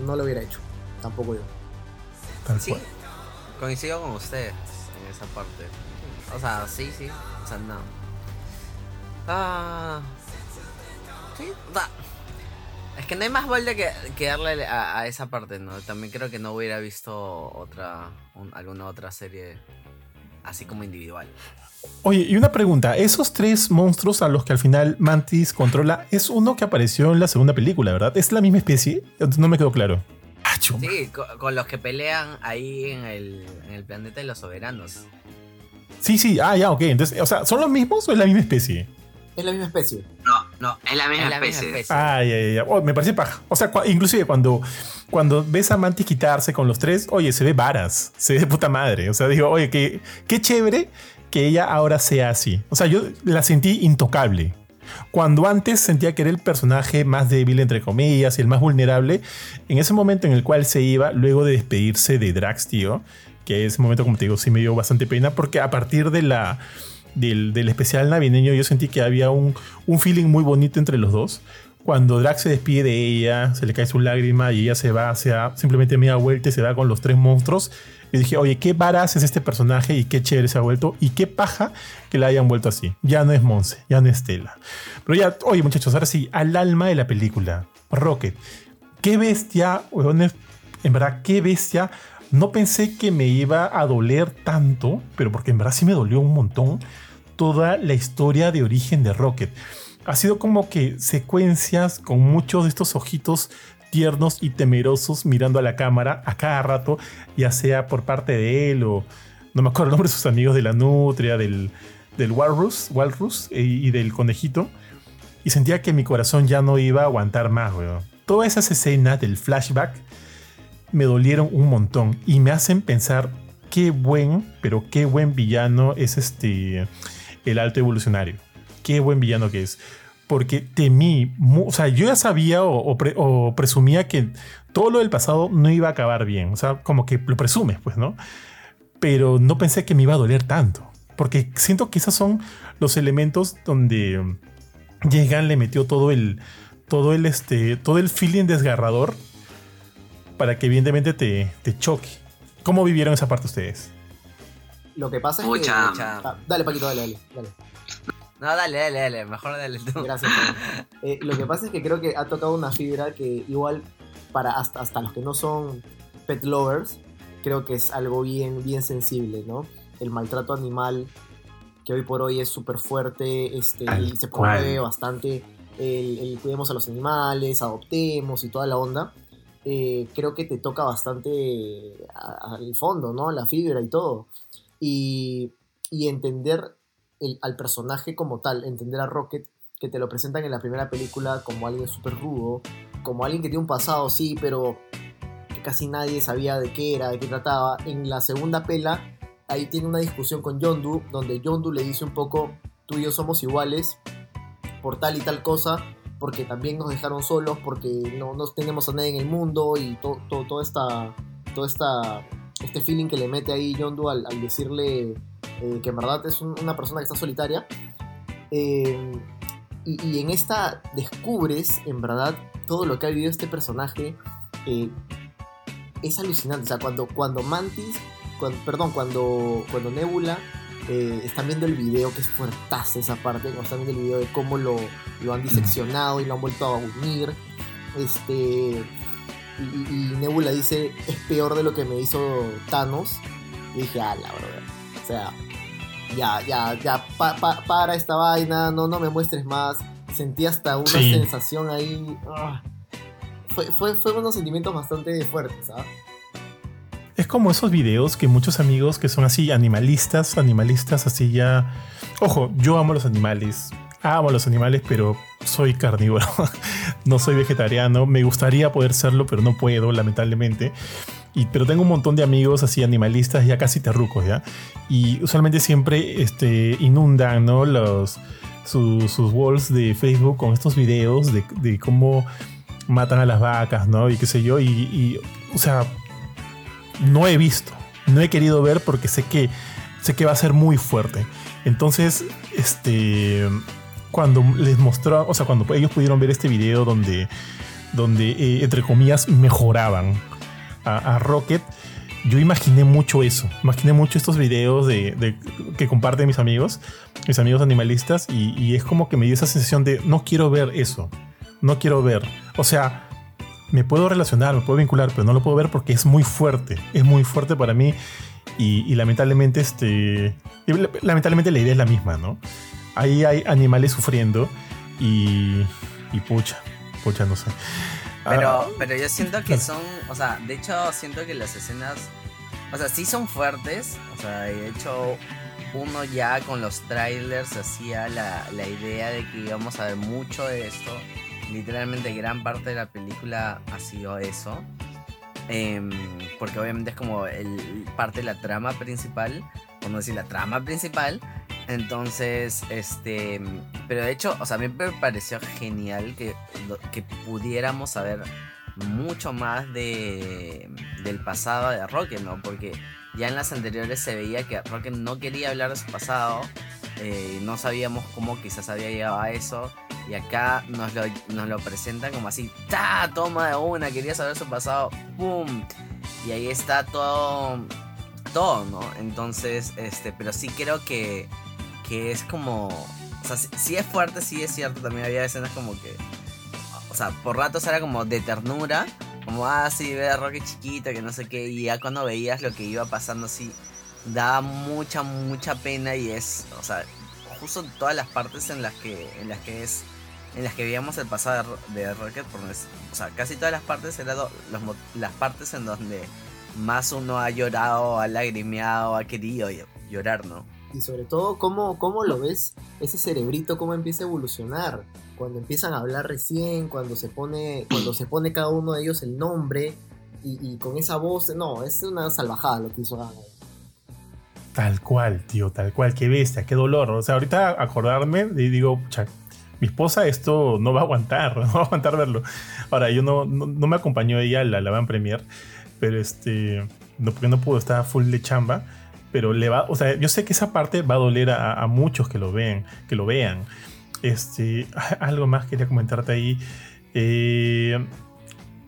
no lo hubiera hecho. Tampoco yo. Tal sí, cual. coincido con ustedes en esa parte. O sea, sí, sí. O sea, no. Ah. Sí, es que no hay más vuelta que, que darle a, a, esa parte, ¿no? También creo que no hubiera visto otra. Un, alguna otra serie así como individual. Oye, y una pregunta: ¿esos tres monstruos a los que al final Mantis controla es uno que apareció en la segunda película, ¿verdad? ¿Es la misma especie? No me quedó claro. Ah, sí, con, con, los que pelean ahí en el, en el planeta de los soberanos. Sí, sí, ah, ya, ok. Entonces, o sea, ¿son los mismos o es la misma especie? Es la misma especie. No, no, es la misma, es la especie. misma especie. Ah, ya, ya, ya. Oh, me parece paja. O sea, cu inclusive cuando, cuando ves a Mantis quitarse con los tres, oye, se ve varas, se ve de puta madre. O sea, digo, oye, qué, qué chévere que ella ahora sea así. O sea, yo la sentí intocable. Cuando antes sentía que era el personaje más débil, entre comillas, y el más vulnerable, en ese momento en el cual se iba, luego de despedirse de Drax, tío, que ese momento, como te digo, sí me dio bastante pena, porque a partir de la, del, del especial navideño yo sentí que había un, un, feeling muy bonito entre los dos. Cuando Drax se despide de ella, se le cae su lágrima y ella se va, se da simplemente media vuelta y se va con los tres monstruos. Y dije, oye, qué varas es este personaje y qué chévere se ha vuelto y qué paja que la hayan vuelto así. Ya no es Monse, ya no es Stella. Pero ya, oye muchachos, ahora sí, al alma de la película, Rocket. Qué bestia, en verdad, qué bestia. No pensé que me iba a doler tanto, pero porque en verdad sí me dolió un montón toda la historia de origen de Rocket. Ha sido como que secuencias con muchos de estos ojitos tiernos y temerosos mirando a la cámara a cada rato, ya sea por parte de él o no me acuerdo el nombre de sus amigos de la nutria, del, del Walrus, Walrus y, y, del conejito. Y sentía que mi corazón ya no iba a aguantar más, weón. Todas esas escenas del flashback me dolieron un montón y me hacen pensar qué buen, pero qué buen villano es este el alto evolucionario. Qué buen villano que es porque temí, o sea, yo ya sabía o, o, pre, o, presumía que todo lo del pasado no iba a acabar bien, o sea, como que lo presumes, pues, ¿no? Pero no pensé que me iba a doler tanto, porque siento que esos son los elementos donde llegan, le metió todo el, todo el, este, todo el feeling desgarrador para que evidentemente te, te choque. ¿Cómo vivieron esa parte ustedes? Lo que pasa es Mucha. que... Ah, dale, Paquito, dale, dale. dale. No, dale, dale, dale, mejor dale tú. Gracias. Eh, lo que pasa es que creo que ha tocado una fibra que igual para hasta, hasta los que no son pet lovers, creo que es algo bien, bien sensible, ¿no? El maltrato animal, que hoy por hoy es súper fuerte este, y se promueve bastante el, cuidemos a los animales, adoptemos y toda la onda. Eh, creo que te toca bastante al fondo, ¿no? La fibra y todo. Y, y entender al personaje como tal, entender a Rocket, que te lo presentan en la primera película como alguien súper rudo, como alguien que tiene un pasado, sí, pero que casi nadie sabía de qué era, de qué trataba. En la segunda pela, ahí tiene una discusión con Yondu, donde Yondu le dice un poco, tú y yo somos iguales por tal y tal cosa, porque también nos dejaron solos, porque no, no tenemos a nadie en el mundo y todo, todo, esta, esta, este feeling que le mete ahí Yondu al, al decirle eh, que en verdad es una persona que está solitaria. Eh, y, en esta descubres, en verdad, todo lo que ha vivido este personaje. Eh, es alucinante. O sea, cuando, cuando Mantis, perdón, cuando, cuando Nebula están viendo el video, que es fuertaza esa parte, cuando están viendo el video de cómo lo, lo han diseccionado y lo han vuelto a unir. Este, y, Nebula dice, es peor de lo que me hizo Thanos. Y dije, ala, bro. O sea, ya, ya, ya, para esta vaina, no, no me muestres más. Sentí hasta una sensación ahí. Ah. Fue, fue, fue, unos sentimientos bastante fuertes, ¿sabes? Es como esos videos que muchos amigos que son así animalistas, animalistas así ya... Ojo, yo amo los animales, amo los animales, pero soy carnívoro, no soy vegetariano, me gustaría poder serlo, pero no puedo, lamentablemente pero tengo un montón de amigos así animalistas, ya casi terrucos, ¿ya? Y usualmente siempre este, inundan. Los, sus walls de Facebook con estos videos de, cómo matan a las vacas, ¿no? Y qué sé yo. Y, o sea, no he visto, no he querido ver porque sé que, sé que va a ser muy fuerte. Entonces, este, cuando les mostró, o sea, cuando ellos pudieron ver este video donde, donde eh, entre comillas, mejoraban a, Rocket, yo imaginé mucho eso. Imaginé mucho estos videos de, que comparten mis amigos, mis amigos animalistas, y, es como que me dio esa sensación de no quiero ver eso. No quiero ver. O sea, me puedo relacionar, me puedo vincular, pero no lo puedo ver porque es muy fuerte. Es muy fuerte para mí. Y, lamentablemente, este. lamentablemente la idea es la misma, ¿no? Ahí hay animales sufriendo. Y. Y pucha. Pucha, no sé. Pero, pero yo siento que son, o sea, de hecho siento que las escenas, o sea, sí son fuertes, o sea, de hecho uno ya con los trailers hacía la, la idea de que íbamos a ver mucho de esto, literalmente gran parte de la película ha sido eso, em, porque obviamente es como el, parte de la trama principal, no decir la trama principal, entonces, este, pero de hecho, o sea, a mí me pareció genial que, que pudiéramos saber mucho más de, del pasado de Rocket, ¿no? Porque ya en las anteriores se veía que Rocket no quería hablar de su pasado, eh, no sabíamos cómo quizás había llegado a eso, y acá nos lo, nos lo presentan como así, ¡ta! Toma de una, quería saber su pasado, ¡pum! Y ahí está todo, todo, ¿no? Entonces, este, pero sí creo que que es como. O sea, si, es fuerte, sí es cierto. También había escenas como que. O sea, por ratos era como de ternura. Como, ah, sí, ve a Rocky chiquito, que no sé qué. Y ya cuando veías lo que iba pasando, así. Daba mucha, mucha pena. Y es. O sea, justo todas las partes en las que. En las que es. En las que veíamos el pasado de, Rocket. o sea, casi todas las partes eran las partes en donde más uno ha llorado, ha lagrimeado, ha querido llorar, ¿no? y sobre todo cómo, cómo lo ves, ese cerebrito, cómo empieza a evolucionar, cuando empiezan a hablar recién, cuando se pone, cuando se pone cada uno de ellos el nombre y, con esa voz, no, es una salvajada lo que hizo Tal cual, tío, tal cual, qué bestia, qué dolor. O sea, ahorita acordarme y digo, mi esposa esto no va a aguantar, no va a aguantar verlo. Ahora, yo no, no, me acompañó ella a la, la Van Premier, pero este, no, porque no pudo, estar full de chamba pero le va, o sea, yo sé que esa parte va a doler a, muchos que lo vean, que lo vean. Este, algo más quería comentarte ahí. Eh,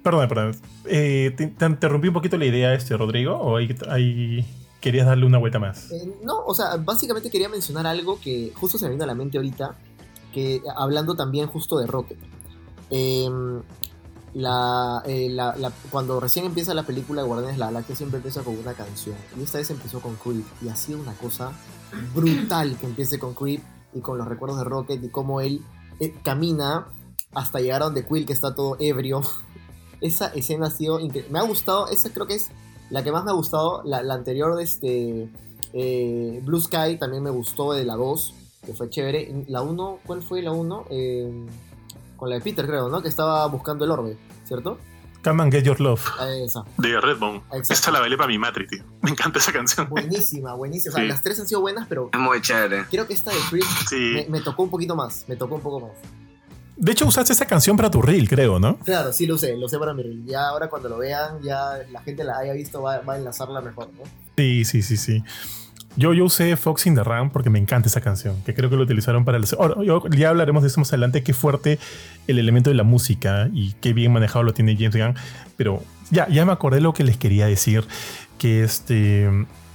perdón, perdón. Eh, te, interrumpí un poquito la idea, este, Rodrigo, o hay, hay querías darle una vuelta más? Eh, no, o sea, básicamente quería mencionar algo que justo se me vino a la mente ahorita, que hablando también justo de Rocket. Em, la, eh, la- cuando recién empieza la película de Guardianes la Galaxia siempre empieza con una canción. Y esta vez empezó con Creep. Y ha sido una cosa brutal que empiece con Creep y con los recuerdos de Rocket y cómo él eh, camina hasta llegar a donde Quill que está todo ebrio. Esa escena ha sido increíble. Me ha gustado, esa creo que es la que más me ha gustado. La, anterior de este eh, Blue Sky también me gustó de la 2, que fue chévere. La 1, ¿cuál fue la 1? Eh, con la de Peter, creo, ¿no? Que estaba buscando el orbe, ¿cierto? Come and get your love. Ah, Esa. De Redbone. Exacto. Esta la bailé para mi matri, tío. Me encanta esa canción. Buenísima, buenísima. O sea, Sí. las tres han sido buenas, pero Es muy chévere. creo que esta de Creep Sí. me, me tocó un poquito más. Me tocó un poco más. De hecho, usaste esa canción para tu reel, creo, ¿no? Claro, sí lo sé, lo sé para mi reel. Ya ahora cuando lo vean, ya la gente la haya visto, va, va a enlazarla mejor, ¿no? Sí, sí, sí, sí. Yo, yo usé Fox in the Ram porque me encanta esa canción, que creo que lo utilizaron para el... ahora, yo- ya hablaremos de eso más adelante, qué fuerte el elemento de la música y qué bien manejado lo tiene James Gunn, pero ya, ya me acordé lo que les quería decir, que este...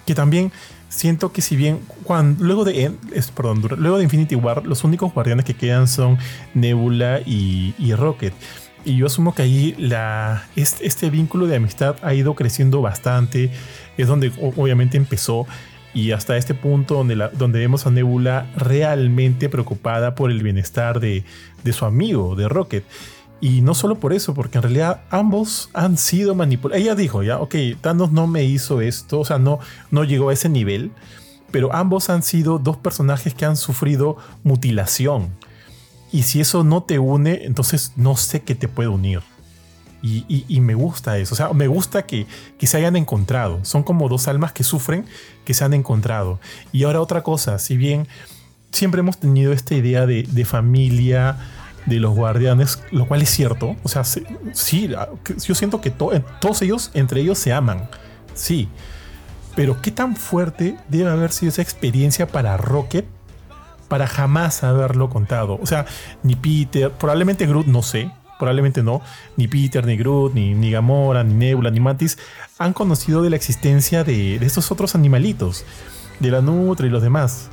que también siento que si bien cuando, luego de es, perdón, luego de Infinity War los únicos guardianes que quedan son Nebula y, Rocket. Y yo asumo que ahí la, este, vínculo de amistad ha ido creciendo bastante es donde obviamente empezó y hasta este punto donde, donde vemos a Nebula realmente preocupada por el bienestar de, de su amigo, de Rocket. Y no solo por eso, porque en realidad ambos han sido manipulados. Ella dijo, ya, ok, Thanos no me hizo esto, o sea, no, no llegó a ese nivel, pero ambos han sido dos personajes que han sufrido mutilación. Y si eso no te une, entonces no sé qué te puede unir. Y, me gusta eso, o sea, me gusta que, que se hayan encontrado. Son como dos almas que sufren, que se han encontrado. Y ahora otra cosa, si bien siempre hemos tenido esta idea de, de familia, de los guardianes, lo cual es cierto. O sea, sí, yo siento que to- todos ellos, entre ellos, se aman. Sí. Pero qué tan fuerte debe haber sido esa experiencia para Rocket para jamás haberlo contado. O sea, ni Peter, probablemente Groot, no sé, probablemente no, ni Peter, ni Groot, ni, Gamora, ni Nebula, ni Mantis han conocido de la existencia de, de estos otros animalitos, de la Nutra y los demás.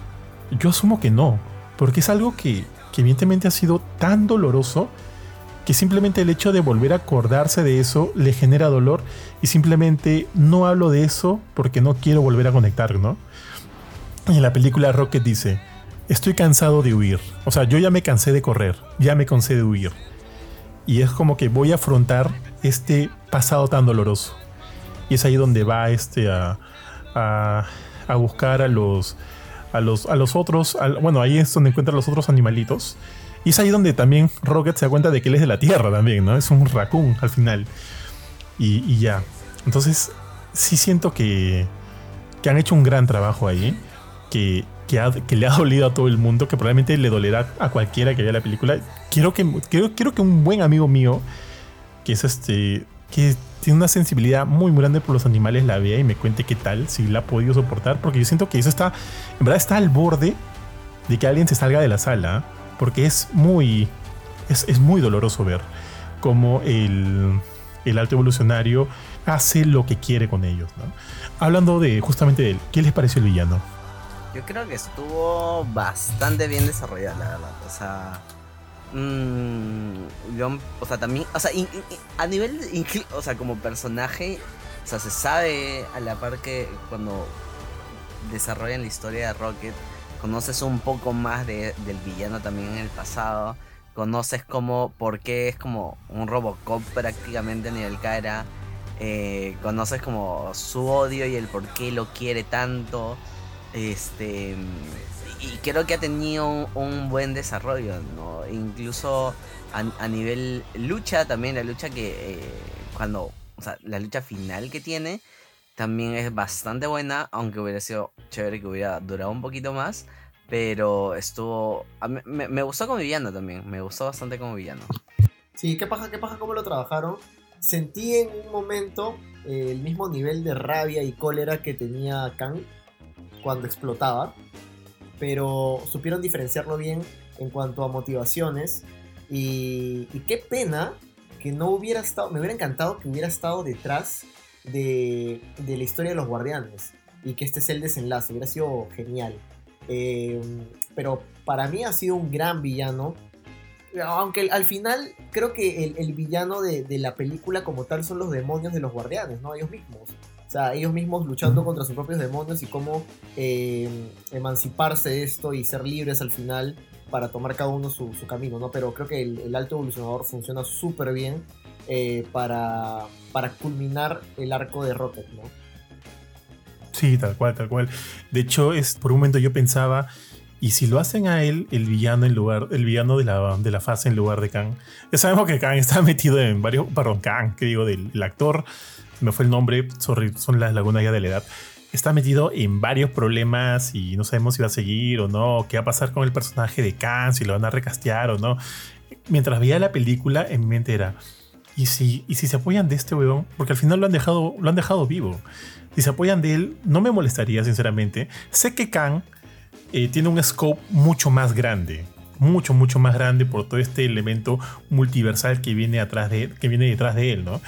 Yo asumo que no, porque es algo que, que evidentemente ha sido tan doloroso que simplemente el hecho de volver a acordarse de eso le genera dolor y simplemente no hablo de eso porque no quiero volver a conectar, ¿no? Y en la película Rocket dice, estoy cansado de huir. O sea, yo ya me cansé de correr, ya me cansé de huir. Y es como que voy a afrontar este pasado tan doloroso. Y es ahí donde va este a, a, a buscar a los, a los, a los otros. bueno, ahí es donde encuentra a los otros animalitos. Y es ahí donde también Rocket se da cuenta de que él es de la Tierra también, ¿no? Es un raccoon al final. Y, y ya. Entonces, sí siento que, que han hecho un gran trabajo ahí. Que, que, le ha dolido a todo el mundo. Que probablemente le dolerá a cualquiera que vea la película. Quiero que, quiero, quiero que un buen amigo mío, que es este. que tiene una sensibilidad muy grande por los animales, la vea y me cuente qué tal, si la ha podido soportar. Porque yo siento que eso está. En verdad está al borde de que alguien se salga de la sala. Porque es muy. Es, es muy doloroso ver cómo el, el alto evolucionario hace lo que quiere con ellos. Hablando de justamente de él, ¿qué les pareció el villano? Yo creo que estuvo bastante bien desarrollada, la verdad. O sea. mm, yo, o sea, también. O sea, a nivel. o sea, como personaje. O sea, se sabe a la par que cuando desarrollan la historia de Rocket. Conoces un poco más de- del villano también en el pasado. Conoces como. por qué es como un Robocop prácticamente a nivel cara. Eh, conoces como su odio y el por qué lo quiere tanto. Este. Y creo que ha tenido un, buen desarrollo, ¿no? Incluso a, nivel lucha también, la lucha que eh, cuando. O sea, la lucha final que tiene también es bastante buena, aunque hubiera sido chévere que hubiera durado un poquito más. Pero estuvo. me, me gustó como villano también, me gustó bastante como villano. Sí, qué paja, qué paja cómo lo trabajaron. Sentí en un momento eh, el mismo nivel de rabia y cólera que tenía Kang cuando explotaba, pero supieron diferenciarlo bien en cuanto a motivaciones. Y, y qué pena que no hubiera estado, me hubiera encantado que hubiera estado detrás de, de la historia de los guardianes. y que este es el desenlace. Hubiera sido genial. Eh, pero para mí ha sido un gran villano. Aunque al final creo que el, villano de, la película como tal son los demonios de los guardianes, ¿no? Ellos mismos. O sea, ellos mismos luchando contra sus propios demonios y cómo eh, emanciparse de esto y ser libres al final para tomar cada uno su, camino, ¿no? Pero creo que el, alto evolucionador funciona súper bien eh, para, para culminar el arco de Rocket, ¿no? Sí, tal cual, tal cual. De hecho, es, por un momento yo pensaba, ¿y si lo hacen a él el villano en lugar, el villano de la, de la fase en lugar de Kang? Ya sabemos que Kang está metido en varios, perdón, Kang, que digo, del actor, me fue el nombre, son las lagunas ya de la edad está metido en varios problemas y no sabemos si va a seguir o no, qué va a pasar con el personaje de Khan, si lo van a recastear o no. Mientras veía la película, en mi mente era, ¿y si, y si se apoyan de este weón? Porque al final lo han dejado, lo han dejado vivo. Si se apoyan de él, no me molestaría, sinceramente. Sé que Khan eh, tiene un scope mucho más grande. Mucho, mucho más grande por todo este elemento multiversal que viene, atrás de, que viene detrás de él, ¿no?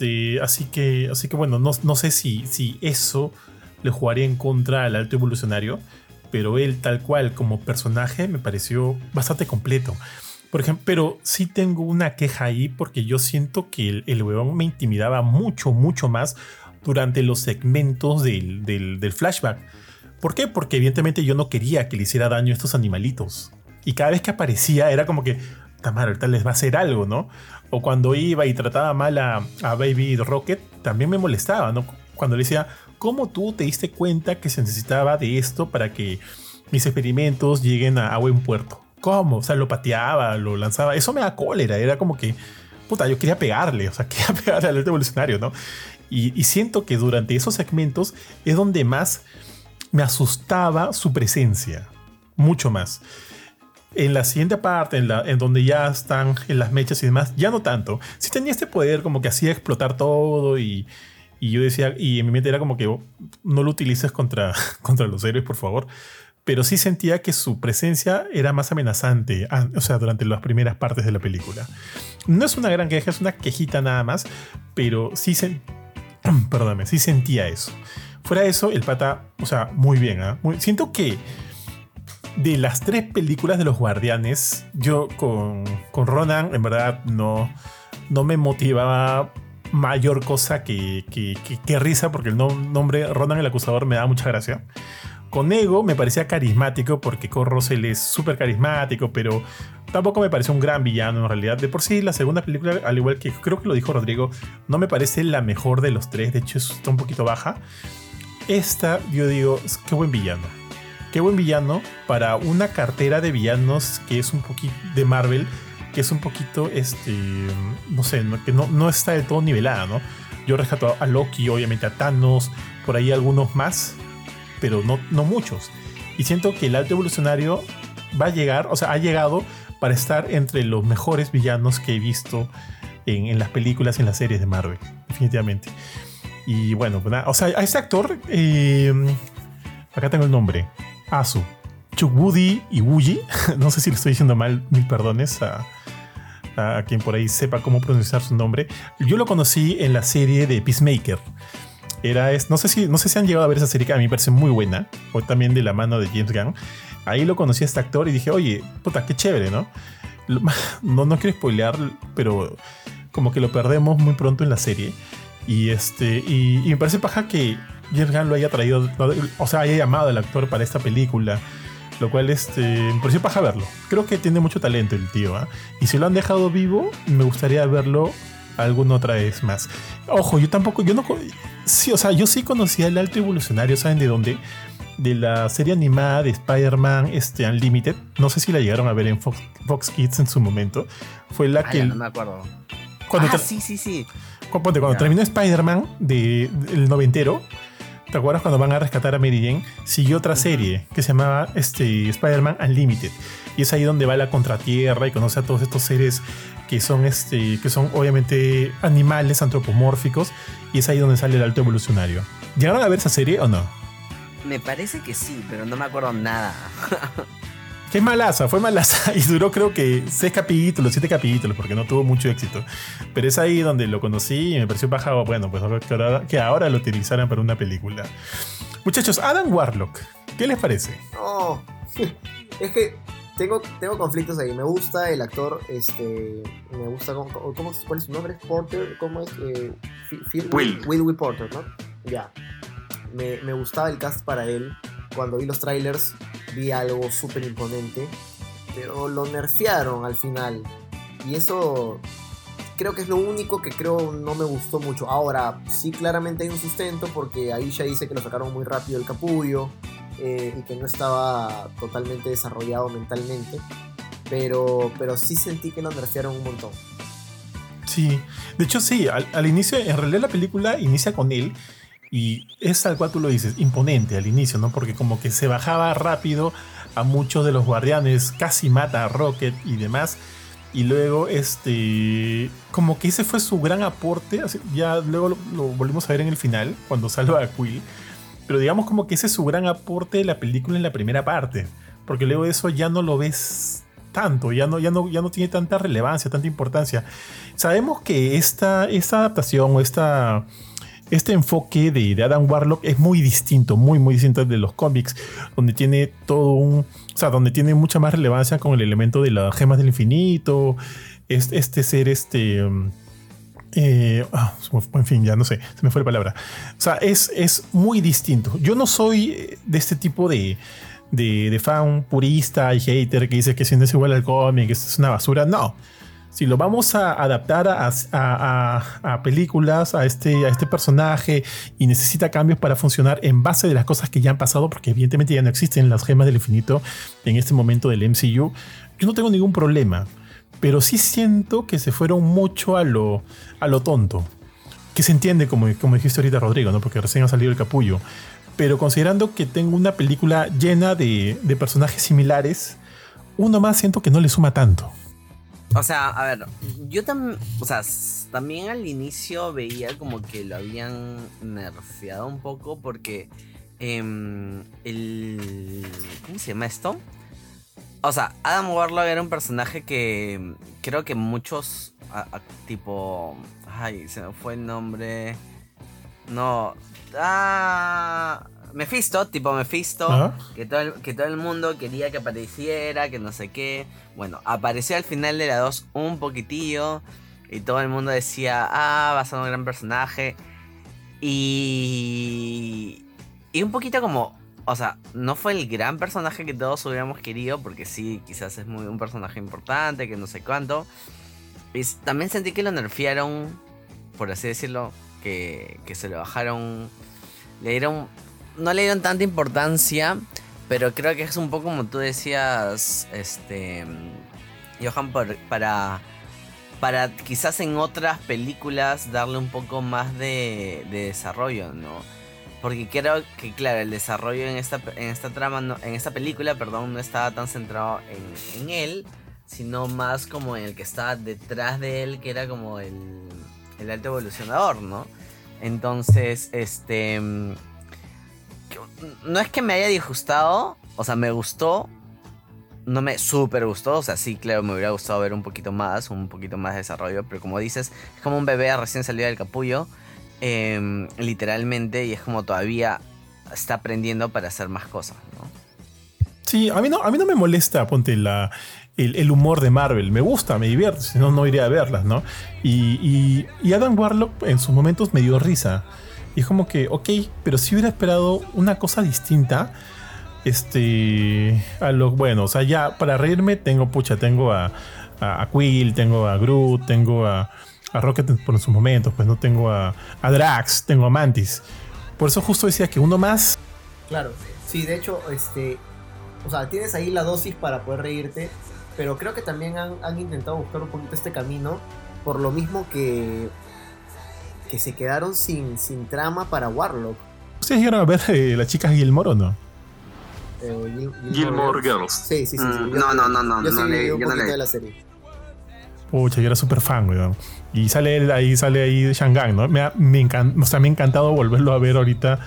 Eh, así, que, así que bueno, no, sé si, eso le jugaría en contra al alto evolucionario, pero él tal cual como personaje me pareció bastante completo. Por ejemplo, pero sí tengo una queja ahí porque yo siento que el, el me intimidaba mucho, mucho más durante los segmentos del, flashback. ¿Por qué? Porque evidentemente yo no quería que le hiciera daño a estos animalitos. Y cada vez que aparecía era como que, Tamara, ahorita les va a hacer algo, ¿no? O cuando iba y trataba mal a, a Baby Rocket, también me molestaba, ¿no? Cuando le decía, ¿Cómo tú te diste cuenta que se necesitaba de esto para que mis experimentos lleguen a, buen puerto? ¿Cómo? O sea, lo pateaba, lo lanzaba. Eso me da cólera. Era como que, puta, yo quería pegarle. O sea, quería pegarle al evolucionario, ¿no? Y, siento que durante esos segmentos es donde más me asustaba su presencia. Mucho más. En la siguiente parte, en, la, en donde ya están en las mechas y demás, ya no tanto. Sí tenía este poder como que hacía explotar todo y, y yo decía, y en mi mente era como que oh, no lo utilices contra, contra los héroes, por favor. Pero sí sentía que su presencia era más amenazante, ah, o sea, durante las primeras partes de la película. No es una gran queja, es una quejita nada más, pero sí, se, perdóname, sí sentía eso. Fuera de eso, el pata, o sea, muy bien. ¿ah? siento que de las tres películas de los guardianes, yo con, con Ronan, en verdad, no, no me motivaba mayor cosa que, que, risa, porque el nombre Ronan el Acusador me da mucha gracia. Con Ego me parecía carismático porque Kurt Russell es súper carismático, pero tampoco me pareció un gran villano en realidad. De por sí, la segunda película, al igual que creo que lo dijo Rodrigo, no me parece la mejor de los tres, de hecho está un poquito baja. Esta, yo digo, qué buen villano. Qué buen villano para una cartera de villanos que es un poquito de Marvel que es un poquito, este, no sé, que no, no está de todo nivelada, ¿no? Yo rescato a Loki, obviamente a Thanos, por ahí algunos más, pero no, no muchos. Y siento que el alto evolucionario va a llegar, o sea, ha llegado para estar entre los mejores villanos que he visto en, las películas en las series de Marvel, definitivamente. Y bueno, pues o sea, a ese actor, eh, acá tengo el nombre, Asu, Chukbudi Iwuji, no sé si lo estoy diciendo mal, mil perdones a, a quien por ahí sepa cómo pronunciar su nombre. Yo lo conocí en la serie de Peacemaker. Era, es, no, sé si, no sé si han llegado a ver esa serie que a mí me parece muy buena, o también de la mano de James Gunn. Ahí lo conocí a este actor y dije, oye, puta, qué chévere, ¿no? No, no quiero spoilear, pero como que lo perdemos muy pronto en la serie. Y, este, y, y me parece paja que James Gunn lo haya traído, o sea, haya llamado al actor para esta película. Lo cual este, me pareció paja verlo. Creo que tiene mucho talento el tío. ¿ah? Y si lo han dejado vivo, me gustaría verlo alguna otra vez más. Ojo, yo tampoco, yo no. Sí, o sea, yo sí conocía el alto evolucionario, ¿saben de dónde? De la serie animada de Spider-Man este, Unlimited. No sé si la llegaron a ver en Fox, Kids en su momento. Fue la que. no me acuerdo. Cuando ah, sí, sí, sí. Cuando, terminó Spider-Man del noventero ¿Te acuerdas cuando van a rescatar a Mary Jane? Siguió otra serie que se llamaba este, Spider-Man Unlimited. Y es ahí donde va la contratierra y conoce a todos estos seres que son, este, que son obviamente animales antropomórficos. Y es ahí donde sale el alto evolucionario. ¿Llegaron a ver esa serie o no? Me parece que sí, pero no me acuerdo nada. Qué malaza, fue malaza. Y duró creo que seis capítulos, siete capítulos, porque no tuvo mucho éxito. Pero es ahí donde lo conocí y me pareció bajado. Bueno, pues que ahora, que ahora lo utilizaran para una película. Muchachos, Adam Warlock, ¿qué les parece? No, es que tengo, tengo conflictos ahí. Me gusta el actor, este, me gusta, ¿cómo, ¿cuál es su nombre? ¿Porter? ¿Cómo es? Eh, Will. Will. Will Porter, ¿no? Ya. Me, me gustaba el cast para él. Cuando vi los trailers vi algo súper imponente, pero lo nerfearon al final. Y eso creo que es lo único que creo no me gustó mucho. Ahora, sí claramente hay un sustento porque ahí ya dice que lo sacaron muy rápido el capullo eh, y que no estaba totalmente desarrollado mentalmente. Pero, pero sí sentí que lo nerfearon un montón. Sí, de hecho sí, al, al inicio, en realidad la película inicia con él y es tal cual tú lo dices, imponente al inicio, ¿no? Porque como que se bajaba rápido a muchos de los guardianes, casi mata a Rocket y demás. Y luego, este, como que ese fue su gran aporte. Ya luego lo, volvimos a ver en el final, cuando salva a Quill. Pero digamos como que ese es su gran aporte de la película en la primera parte. Porque luego de eso ya no lo ves tanto, ya no, ya no, ya no tiene tanta relevancia, tanta importancia. Sabemos que esta, esta adaptación o esta este enfoque de, Adam Warlock es muy distinto, muy, muy distinto de los cómics, donde tiene todo un. O sea, donde tiene mucha más relevancia con el elemento de las gemas del infinito. Este, ser este. Eh, ah, en fin, ya no sé, se me fue la palabra. O sea, es, es muy distinto. Yo no soy de este tipo de, de, fan purista y hater que dice que si no es igual al cómic, es una basura. No si lo vamos a adaptar a, películas, a este, a este personaje y necesita cambios para funcionar en base de las cosas que ya han pasado, porque evidentemente ya no existen las gemas del infinito en este momento del MCU, yo no tengo ningún problema. Pero sí siento que se fueron mucho a lo, a lo tonto. Que se entiende, como, como dijiste ahorita Rodrigo, ¿no? porque recién ha salido el capullo. Pero considerando que tengo una película llena de, de personajes similares, uno más siento que no le suma tanto. O sea, a ver, yo también, o sea, también al inicio veía como que lo habían nerfeado un poco porque em, el... ¿Cómo se llama esto? O sea, Adam Warlock era un personaje que creo que muchos, tipo... Ay, se me fue el nombre. No. Ah... Mephisto, tipo Mephisto, que, todo el, que todo el mundo quería que apareciera, que no sé qué. Bueno, apareció al final de la 2 un poquitillo y todo el mundo decía, ah, va a ser un gran personaje. Y... Y un poquito como, o sea, no fue el gran personaje que todos hubiéramos querido, porque sí, quizás es muy un personaje importante, que no sé cuánto. Y también sentí que lo nerfearon, por así decirlo, que, que se lo bajaron, le dieron no le dieron tanta importancia, pero creo que es un poco como tú decías, este, Johan, para, para quizás en otras películas darle un poco más de, desarrollo, ¿no? Porque creo que, claro, el desarrollo en esta, en esta trama, en esta película, perdón, no estaba tan centrado en, en él, sino más como en el que estaba detrás de él, que era como el, el alto evolucionador, ¿no? Entonces, este no es que me haya disgustado, o sea, me gustó. No me súper gustó, o sea, sí, claro, me hubiera gustado ver un poquito más, un poquito más de desarrollo, pero como dices, es como un bebé recién salido del capullo, em, literalmente, y es como todavía está aprendiendo para hacer más cosas, ¿no? Sí, a mí no, a mí no me molesta, ponte la, el, humor de Marvel. Me gusta, me divierte, si no, no iría a verlas, ¿no? Y, y, y Adam Warlock en sus momentos me dio risa. Y es como que, ok, pero si hubiera esperado una cosa distinta, este, a lo bueno, o sea, ya para reírme tengo, pucha, tengo a, a, Quill, tengo a Groot, tengo a, a Rocket por sus momentos, pues no tengo a, a Drax, tengo a Mantis. Por eso justo decía que uno más. Claro, sí, de hecho, este, o sea, tienes ahí la dosis para poder reírte, pero creo que también han, han intentado buscar un poquito este camino, por lo mismo que que se quedaron sin, sin trama para Warlock. ¿Ustedes llegaron a ver eh, las chicas Gilmore o no? Eh, Gilmore, Girls. Sí, sí, sí. Mm, no, no, no, no. Yo sí no leí un poquito de la serie. Pucha, yo era súper fan, weón. Y sale ahí, sale ahí de Shanghai, ¿no? Me ha, me, o sea, me ha encantado volverlo a ver ahorita,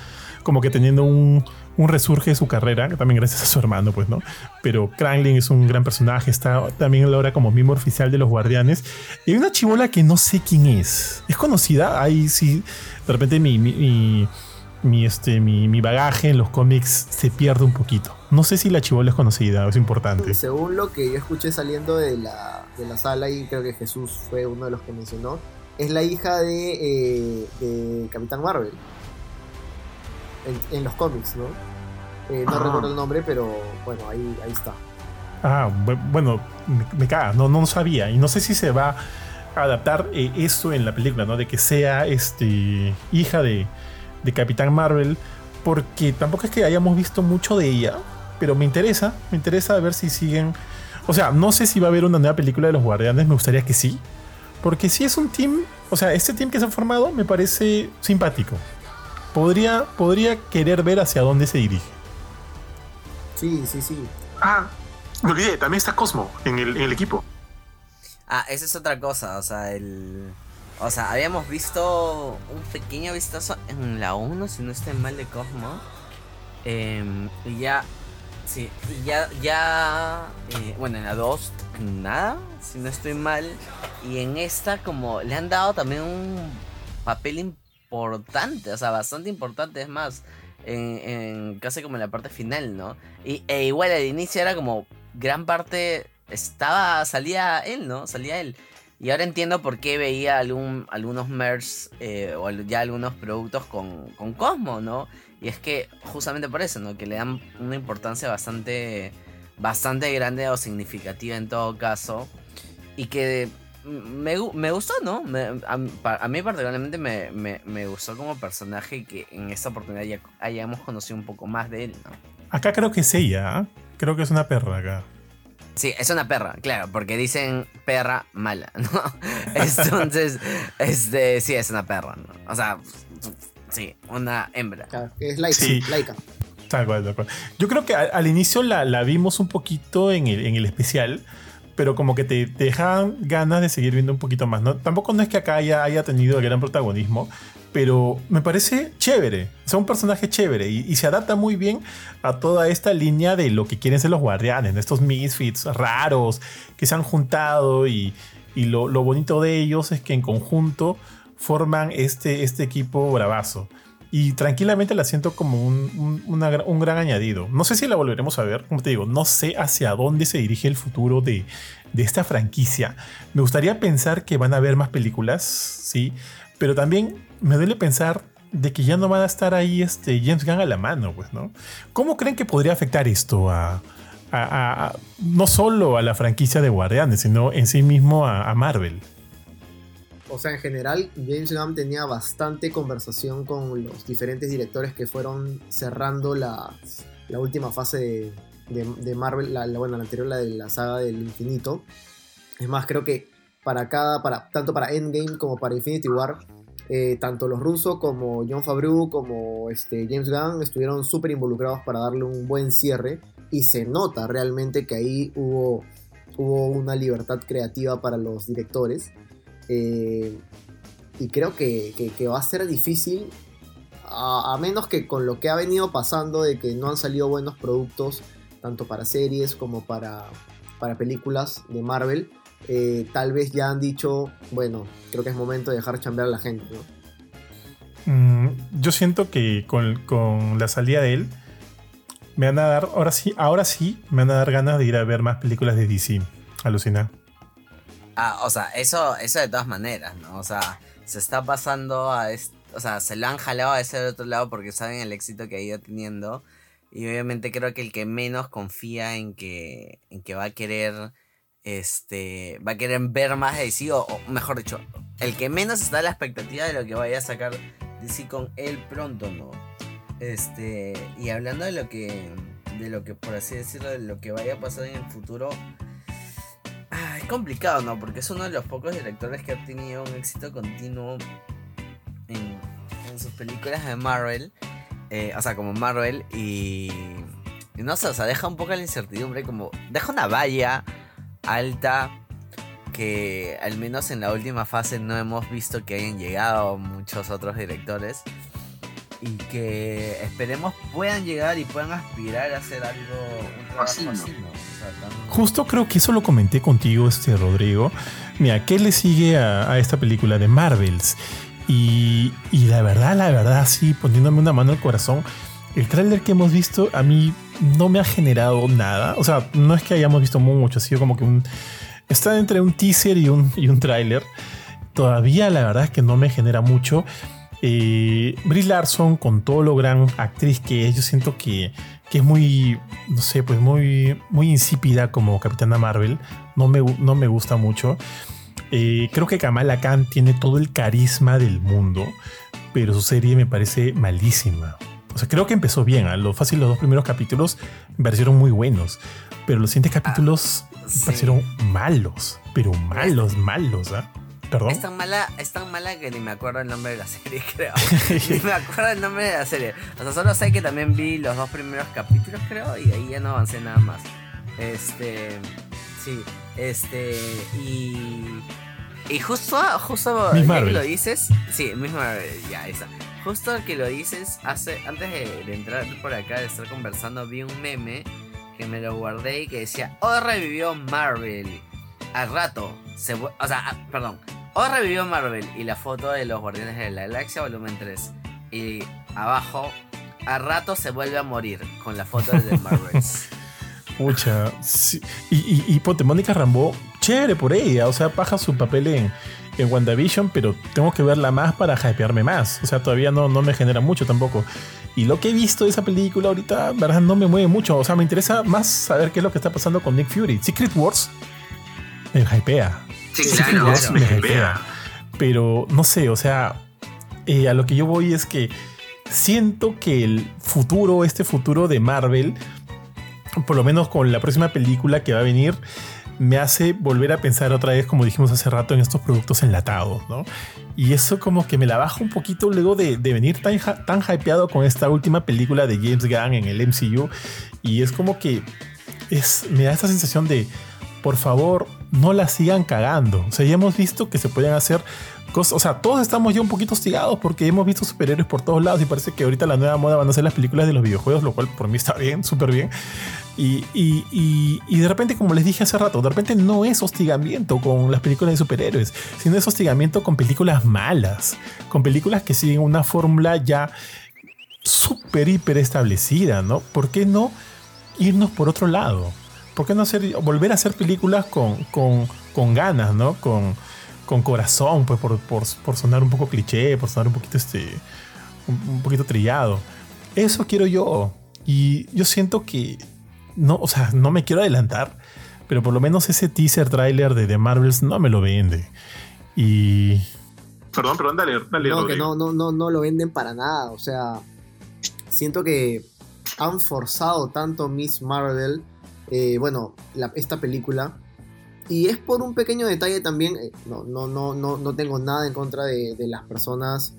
como que teniendo un, un resurge de su carrera, también gracias a su hermano, pues, ¿no? Pero Krangling es un gran personaje, está también ahora como miembro oficial de los Guardianes. Y hay una chivola que no sé quién es. ¿Es conocida? Ahí sí, de repente mi, mi, este, mi, mi bagaje en los cómics se pierde un poquito. No sé si la chivola es conocida, es importante. Según lo que yo escuché saliendo de la, de la sala, y creo que Jesús fue uno de los que mencionó, es la hija de, eh, Capitán Marvel. En los cómics, ¿no? Eh, no Ah. recuerdo el nombre, pero bueno, ahí, ahí está. Ah, bu- bueno, me, caga, no, no sabía. Y no sé si se va a adaptar eh, eso en la película, ¿no? De que sea este hija de, de Capitán Marvel. Porque tampoco es que hayamos visto mucho de ella. Pero me interesa, me interesa ver si siguen. O sea, no sé si va a haber una nueva película de los Guardianes, me gustaría que sí. Porque si es un team, o sea, este team que se ha formado me parece simpático. Podría, podría querer ver hacia dónde se dirige. Sí, sí, sí. Ah, me olvidé, también está Cosmo en el, en el equipo. Ah, esa es otra cosa, o sea, el... O sea, habíamos visto un pequeño vistazo en la 1, si no estoy mal, de Cosmo. Em, y ya... Sí, y ya... ya eh, bueno, en la 2, nada, si no estoy mal. Y en esta, como le han dado también un papel importante, o sea, bastante importante, es más, en, casi como en la parte final, ¿no? Y, e igual al inicio era como gran parte estaba, salía él, ¿no? Salía él. Y ahora entiendo por qué veía algún, algunos merch eh, o ya algunos productos con, con Cosmo, ¿no? Y es que justamente por eso, ¿no? Que le dan una importancia bastante, bastante grande o significativa en todo caso. Y que me, me gustó, ¿no? Me- a, a mí particularmente me, me- me gustó como personaje que en esta oportunidad ya hayamos conocido un poco más de él, ¿no? Acá creo que es ella, ¿ah? Creo que es una perra acá. Sí, es una perra, claro, porque dicen perra mala, ¿no? Entonces, este, sí, es una perra, ¿no? O sea, sí, una hembra. Claro, Es Laika. Sí. Laika. Tal cual, tal cual. Yo creo que al, al inicio la, la vimos un poquito en el, en el especial, pero como que te, dejaban ganas de seguir viendo un poquito más. ¿no? Tampoco no es que acá haya, tenido el gran protagonismo, pero me parece chévere. O sea, un personaje chévere y, se adapta muy bien a toda esta línea de lo que quieren ser los guardianes, estos misfits raros que se han juntado y, y lo, lo bonito de ellos es que en conjunto forman este, este equipo bravazo. Y tranquilamente la siento como un, un- gran añadido. No sé si la volveremos a ver, como te digo, no sé hacia dónde se dirige el futuro de, de esta franquicia. Me gustaría pensar que van a haber más películas, sí, pero también me duele pensar de que ya no van a estar ahí este James Gunn a la mano, pues, ¿no? ¿Cómo creen que podría afectar esto a, no solo a la franquicia de Guardianes, sino en sí mismo a Marvel? O sea, en general, James Gunn tenía bastante conversación con los diferentes directores que fueron cerrando la, última fase de, Marvel, la, bueno, la anterior, la de la saga del infinito. Es más, creo que para cada, para, tanto para Endgame como para Infinity War, eh, tanto los rusos como John Favreau como este, James Gunn estuvieron súper involucrados para darle un buen cierre y se nota realmente que ahí hubo una libertad creativa para los directores. Eh, y creo que, va a ser difícil, a, menos que con lo que ha venido pasando de que no han salido buenos productos, tanto para series como para, películas de Marvel, eh, tal vez ya han dicho, bueno, creo que es momento de dejar chambear a la gente. Mm, yo siento que con, la salida de él, me van a dar, ahora sí, ahora sí, me van a dar ganas de ir a ver más películas de DC. Alucina. Ah, o sea, eso, eso de todas maneras, ¿no? O sea, se está pasando a o sea, se lo han jalado a ese otro lado porque saben el éxito que ha ido teniendo. Y obviamente creo que el que menos confía en que, en que va a querer, este, va a querer ver más de DC, o, o mejor dicho, el que menos está a la expectativa de lo que vaya a sacar DC con él pronto, ¿no? Este, y hablando de lo que, de lo que, por así decirlo, de lo que vaya a pasar en el futuro, Ah, es complicado, ¿no? Porque es uno de los pocos directores que ha tenido un éxito continuo en, sus películas de Marvel. eh, o sea, como Marvel. Y, y no sé, o sea, deja un poco la incertidumbre. Como deja una valla alta que al menos en la última fase no hemos visto que hayan llegado muchos otros directores. Y que esperemos puedan llegar y puedan aspirar a hacer algo un trabajo así, ¿no? O sea, tan... Justo creo que eso lo comenté contigo, este Rodrigo. Mira, ¿qué le sigue a, a esta película de Marvels? Y, y, la verdad, la verdad, sí, poniéndome una mano al corazón, el tráiler que hemos visto a mí no me ha generado nada. O sea, no es que hayamos visto mucho, ha sido como que un... Está entre un teaser y un, y un tráiler. Todavía la verdad es que no me genera mucho. Eh, Brie Larson, con todo lo gran actriz que es, yo siento que, que es muy, no sé, pues muy, muy insípida como Capitana Marvel. No me, no me gusta mucho. Eh, creo que Kamala Khan tiene todo el carisma del mundo, pero su serie me parece malísima. O sea, creo que empezó bien. A ¿eh? lo fácil, los dos primeros capítulos me parecieron muy buenos, pero los siguientes capítulos ah, sí. me parecieron malos, pero malos, malos. ¿eh? ¿Perdón? Es tan, mala, es tan mala que ni me acuerdo el nombre de la serie, creo. ni me acuerdo el nombre de la serie. O sea, solo sé que también vi los dos primeros capítulos, creo, y ahí ya no avancé nada más. Este. Sí, este. Y. Y justo, justo Miss ya Marvel. que lo dices. Sí, Marvel, ya, esa. Justo que lo dices, hace, antes de, de entrar por acá, de estar conversando, vi un meme que me lo guardé y que decía: Oh, revivió Marvel. Al rato, se, o sea, ah, perdón. Oh, revivió Marvel. Y la foto de los Guardianes de la Galaxia, volumen 3. Y abajo, al rato se vuelve a morir con la foto de The Marvels. Pucha, sí. Y, y, y ponte, Mónica Rambo, chévere por ella. O sea, baja su papel en, en WandaVision, pero tengo que verla más para hypearme más. O sea, todavía no, no me genera mucho tampoco. Y lo que he visto de esa película ahorita, verdad, no me mueve mucho. O sea, me interesa más saber qué es lo que está pasando con Nick Fury. Secret Wars me hypea. Sí, claro, Wars me me hypea. hypea. Pero no sé, o sea, eh, a lo que yo voy es que siento que el futuro, este futuro de Marvel, por lo menos con la próxima película que va a venir, me hace volver a pensar otra vez, como dijimos hace rato, en estos productos enlatados, ¿no? Y eso como que me la baja un poquito luego de, de venir tan, tan hypeado con esta última película de James Gunn en el MCU. Y es como que es, me da esta sensación de, por favor, no la sigan cagando. O sea, ya hemos visto que se pueden hacer cosas. O sea, todos estamos ya un poquito hostigados porque hemos visto superhéroes por todos lados y parece que ahorita la nueva moda van a ser las películas de los videojuegos, lo cual por mí está bien, súper bien. Y, y- y- de repente, como les dije hace rato, de repente no es hostigamiento con las películas de superhéroes, sino es hostigamiento con películas malas, con películas que siguen una fórmula ya súper, hiper establecida, ¿no? ¿Por qué no irnos por otro lado? ¿Por qué no hacer, volver a hacer películas con, con, con ganas, ¿no? Con, con corazón, pues por, por, por sonar un poco cliché, por sonar un poquito este. un, un poquito trillado. Eso quiero yo. Y yo siento que. No, o sea, no me quiero adelantar. Pero por lo menos ese teaser trailer de The Marvels no me lo vende. Y. Perdón, perdón, dale, dale. No, que no, no, no, no lo venden para nada. O sea, siento que han forzado tanto Miss Marvel, eh, bueno, la- esta película. Y es por un pequeño detalle también. eh, no, no, no, no, no tengo nada en contra de, de las personas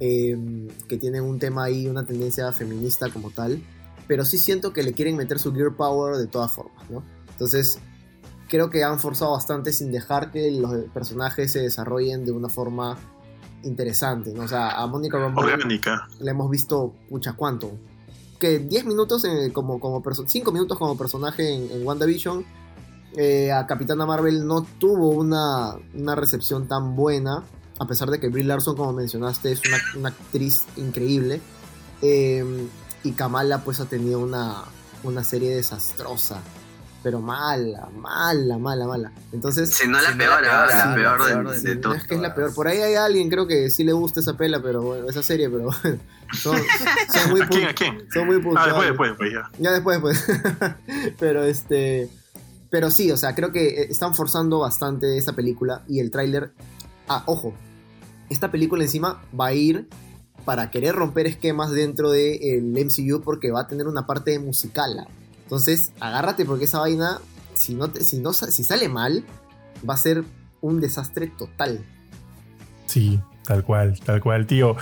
eh, que tienen un tema ahí, una tendencia feminista como tal. Pero sí siento que le quieren meter su gear power de todas formas, ¿no? Entonces, creo que han forzado bastante sin dejar que los personajes se desarrollen de una forma interesante, ¿no? O sea, a Mónica Rambeau Orgánica. la hemos visto, pucha, ¿cuánto? Que 10 minutos en- como, como 5 minutos como personaje en, en WandaVision. Eh, a Capitana Marvel no tuvo una, una recepción tan buena, a pesar de que Brie Larson, como mencionaste, es una, actriz increíble. Eh, y Kamala pues ha tenido una, una serie desastrosa, pero mala, mala, mala, mala. Entonces... Si no la peor, la ah, peor, la Sí, peor la de, todo. es que es la peor. Por ahí hay alguien, creo que sí le gusta esa pela, pero bueno, esa serie, pero son, son muy ¿A quién? ¿A quién? son muy Ah, puntuales. después, después, después, ya. Ya después, pues. pero este. Pero sí, o sea, creo que eh, están forzando bastante esta película y el tráiler. Ah, ojo. Esta película encima va a ir para querer romper esquemas dentro del MCU porque va a tener una parte musical. Entonces, agárrate porque esa vaina, si no, te- si no si sale mal, va a ser un desastre total. Sí, tal cual, tal cual, tío.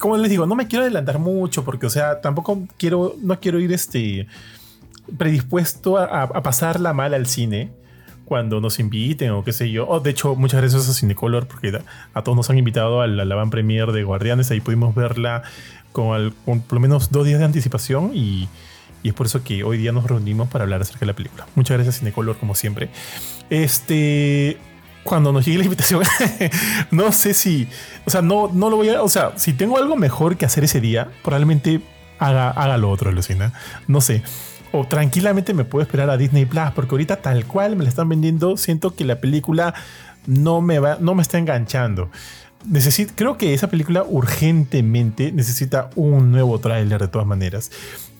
Como les digo, no me quiero adelantar mucho porque, o sea, tampoco quiero, no quiero ir este predispuesto a, pasarla mal al cine. cuando nos inviten o qué sé yo. Oh, de hecho, muchas gracias a Cinecolor porque a todos nos han invitado a la, la van premier de Guardianes. Ahí pudimos verla con, con por lo menos dos días de anticipación y, y, es por eso que hoy día nos reunimos para hablar acerca de la película. Muchas gracias Cinecolor como siempre. Este... Cuando nos llegue la invitación, no sé si, o sea, no, no lo voy a, o sea, si tengo algo mejor que hacer ese día, probablemente haga, haga lo otro, Lucina. No sé o tranquilamente me puedo esperar a Disney Plus, porque ahorita tal cual me la están vendiendo, siento que la película no me va, no me está enganchando. Necesito, creo que esa película urgentemente necesita un nuevo tráiler de todas maneras.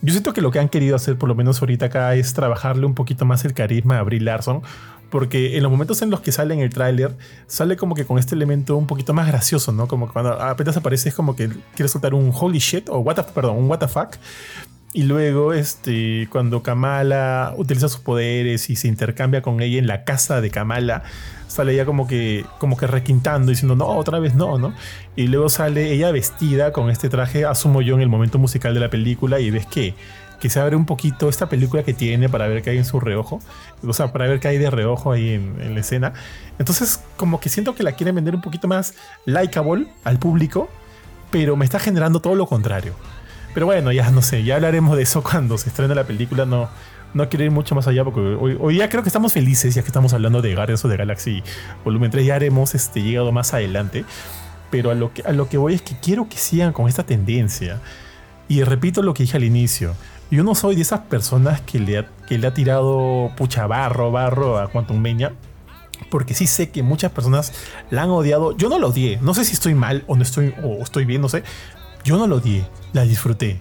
Yo siento que lo que han querido hacer, por lo menos ahorita acá, es trabajarle un poquito más el carisma a Brie Larson, porque en los momentos en los que sale en el tráiler, sale como que con este elemento un poquito más gracioso, ¿no? Como cuando apenas aparece es como que quiere soltar un holy shit o what the, perdón, un what the fuck. Y luego, este, cuando Kamala utiliza sus poderes y se intercambia con ella en la casa de Kamala, sale ella como que, como que requintando, diciendo, no, otra vez no, ¿no? Y luego sale ella vestida con este traje, asumo yo, en el momento musical de la película, y ves que, que se abre un poquito esta película que tiene para ver qué hay en su reojo, o sea, para ver qué hay de reojo ahí en, en la escena. Entonces, como que siento que la quieren vender un poquito más likeable al público, pero me está generando todo lo contrario. Pero bueno, ya no sé, ya hablaremos de eso cuando se estrene la película. No, no quiero ir mucho más allá porque hoy, ya creo que estamos felices, ya que estamos hablando de Guardians of the Galaxy Volumen 3, ya haremos este, llegado más adelante. Pero a lo, que, a lo que voy es que quiero que sigan con esta tendencia. Y repito lo que dije al inicio. Yo no soy de esas personas que le ha, que le ha tirado pucha barro, barro a Quantum Mania. Porque sí sé que muchas personas la han odiado. Yo no lo odié. No sé si estoy mal o no estoy, o estoy bien, no sé. Yo no lo odié, la disfruté.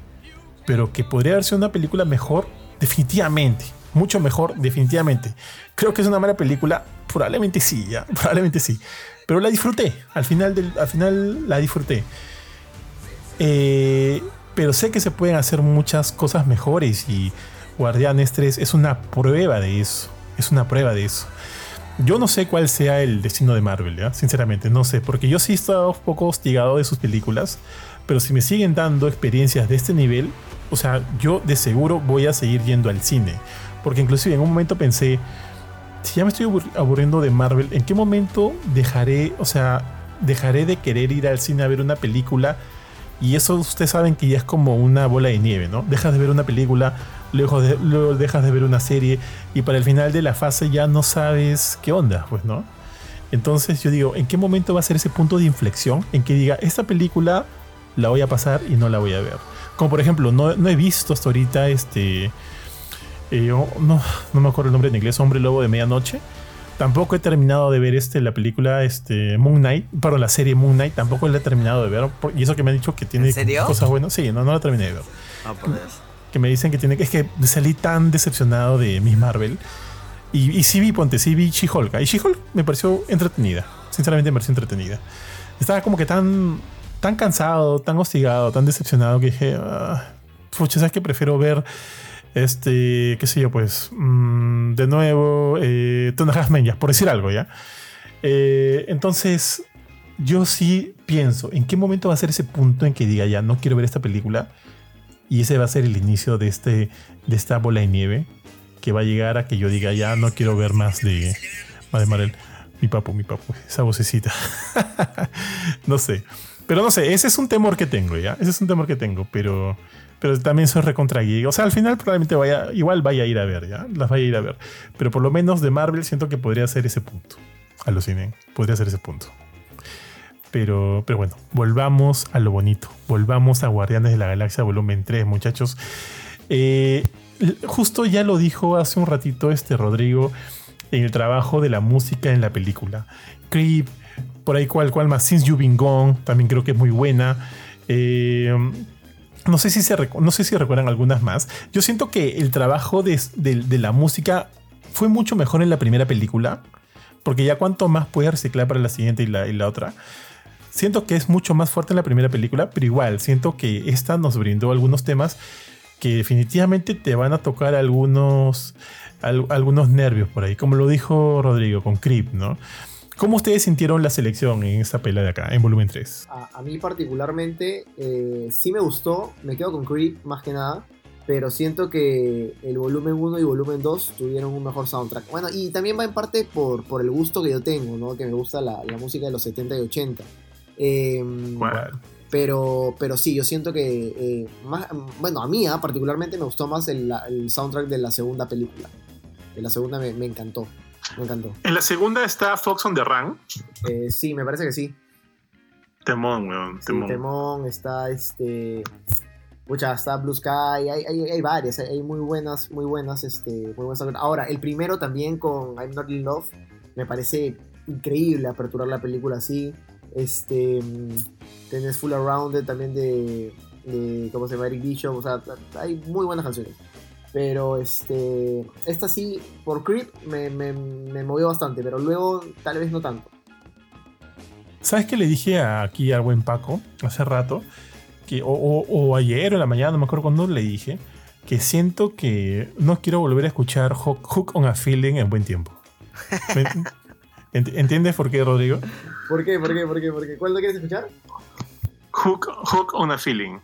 Pero que podría haber sido una película mejor, definitivamente. Mucho mejor, definitivamente. Creo que es una mala película, probablemente sí, ya, probablemente sí. Pero la disfruté, al final, al final la disfruté. Eh, pero sé que se pueden hacer muchas cosas mejores y Guardianes 3 es una prueba de eso. Es una prueba de eso. Yo no sé cuál sea el destino de Marvel, sinceramente, no sé, porque yo sí he estado un poco hostigado de sus películas, pero si me siguen dando experiencias de este nivel, o sea, yo de seguro voy a seguir yendo al cine. Porque inclusive en un momento pensé, si ya me estoy aburriendo de Marvel, ¿en qué momento dejaré, o sea, dejaré de querer ir al cine a ver una película? Y eso ustedes saben que ya es como una bola de nieve, ¿no? Dejas de ver una película, luego, de, luego dejas de ver una serie y para el final de la fase ya no sabes qué onda, pues, ¿no? Entonces yo digo, ¿en qué momento va a ser ese punto de inflexión en que diga, esta película la voy a pasar y no la voy a ver. Como por ejemplo, no, he visto hasta ahorita este. Eh, no, no me acuerdo el nombre en inglés, Hombre Lobo de Medianoche. Tampoco he terminado de ver este, la película este, Moon Knight, perdón, la serie Moon Knight, tampoco la he terminado de ver. Y eso que me han dicho que tiene cosas buenas. Sí, no, no la terminé de ver. Oh, por Dios. Que me dicen que tiene que. Es que salí tan decepcionado de Miss Marvel. Y, y sí vi, ponte, sí vi She-Hulk. Y She-Hulk me pareció entretenida. Sinceramente me pareció entretenida. Estaba como que tan tan cansado, tan hostigado, tan decepcionado que dije, ah, pucha, ¿sabes que Prefiero ver, este, qué sé yo, pues, mmm, de nuevo, eh, ya, por decir algo, ¿ya? Eh, entonces, yo sí pienso, ¿en qué momento va a ser ese punto en que diga, ya, no quiero ver esta película? Y ese va a ser el inicio de, este, de esta bola de nieve que va a llegar a que yo diga, ya, no quiero ver más de, de Marel. Mi papu, mi papu, esa vocecita. no sé. Pero no sé, ese es un temor que tengo, ¿ya? Ese es un temor que tengo, pero, pero también soy recontra O sea, al final probablemente vaya, igual vaya a ir a ver, ¿ya? Las vaya a ir a ver. Pero por lo menos de Marvel siento que podría ser ese punto. Alucinen, podría ser ese punto. Pero, pero bueno, volvamos a lo bonito. Volvamos a Guardianes de la Galaxia volumen 3, muchachos. Eh, justo ya lo dijo hace un ratito este Rodrigo en el trabajo de la música en la película. Creep, por ahí cual, cual más. Since You've Been Gone, también creo que es muy buena. Eh, no sé, si se, no sé si recuerdan algunas más. Yo siento que el trabajo de, la música fue mucho mejor en la primera película. Porque ya cuanto más puedes reciclar para la siguiente y la, y la otra. Siento que es mucho más fuerte en la primera película, pero igual, siento que esta nos brindó algunos temas que definitivamente te van a tocar algunos, algunos nervios por ahí, como lo dijo Rodrigo con Creep, ¿no? ¿Cómo ustedes sintieron la selección en esta pela de acá, en volumen 3? A, mí particularmente eh, sí me gustó, me quedo con Creep más que nada. pero siento que el volumen 1 y volumen 2 tuvieron un mejor soundtrack. Bueno, y también va en parte por, por el gusto que yo tengo, ¿no? Que me gusta la, la música de los 70 y 80. Em, Bueno, pero, pero sí, yo siento que, eh, más, bueno, a mí ah, particularmente me gustó más el, el soundtrack de la segunda película. De la segunda me, me encantó, me encantó. En la segunda está Fox on the Run. Eh, sí, me parece que sí. Temón, weón. Sí, Temón. Está este. Pucha, está Blue Sky, hay, hay, hay varias, hay, hay muy buenas, muy buenas, este, muy buenas. Ahora, el primero también con I'm Not in Love, me parece increíble aperturar la película así. Este, mm, tenés Full Around también de, de, ¿cómo se llama? Eric Bishop, o sea, hay muy buenas canciones. Pero este, esta sí, por Creep me, me, me movió bastante, pero luego tal vez no tanto. ¿Sabes qué le dije aquí al buen Paco hace rato? Que, o, o- o ayer o en la mañana, no me acuerdo cuándo le dije, que siento que no quiero volver a escuchar Hook, Hook on a Feeling en buen tiempo. ¿Me- ent- ¿Entiendes por qué, Rodrigo? ¿Por qué? ¿Por qué? ¿Por qué? ¿Por qué? ¿Cuál lo quieres escuchar? Hook, hook on a Feeling.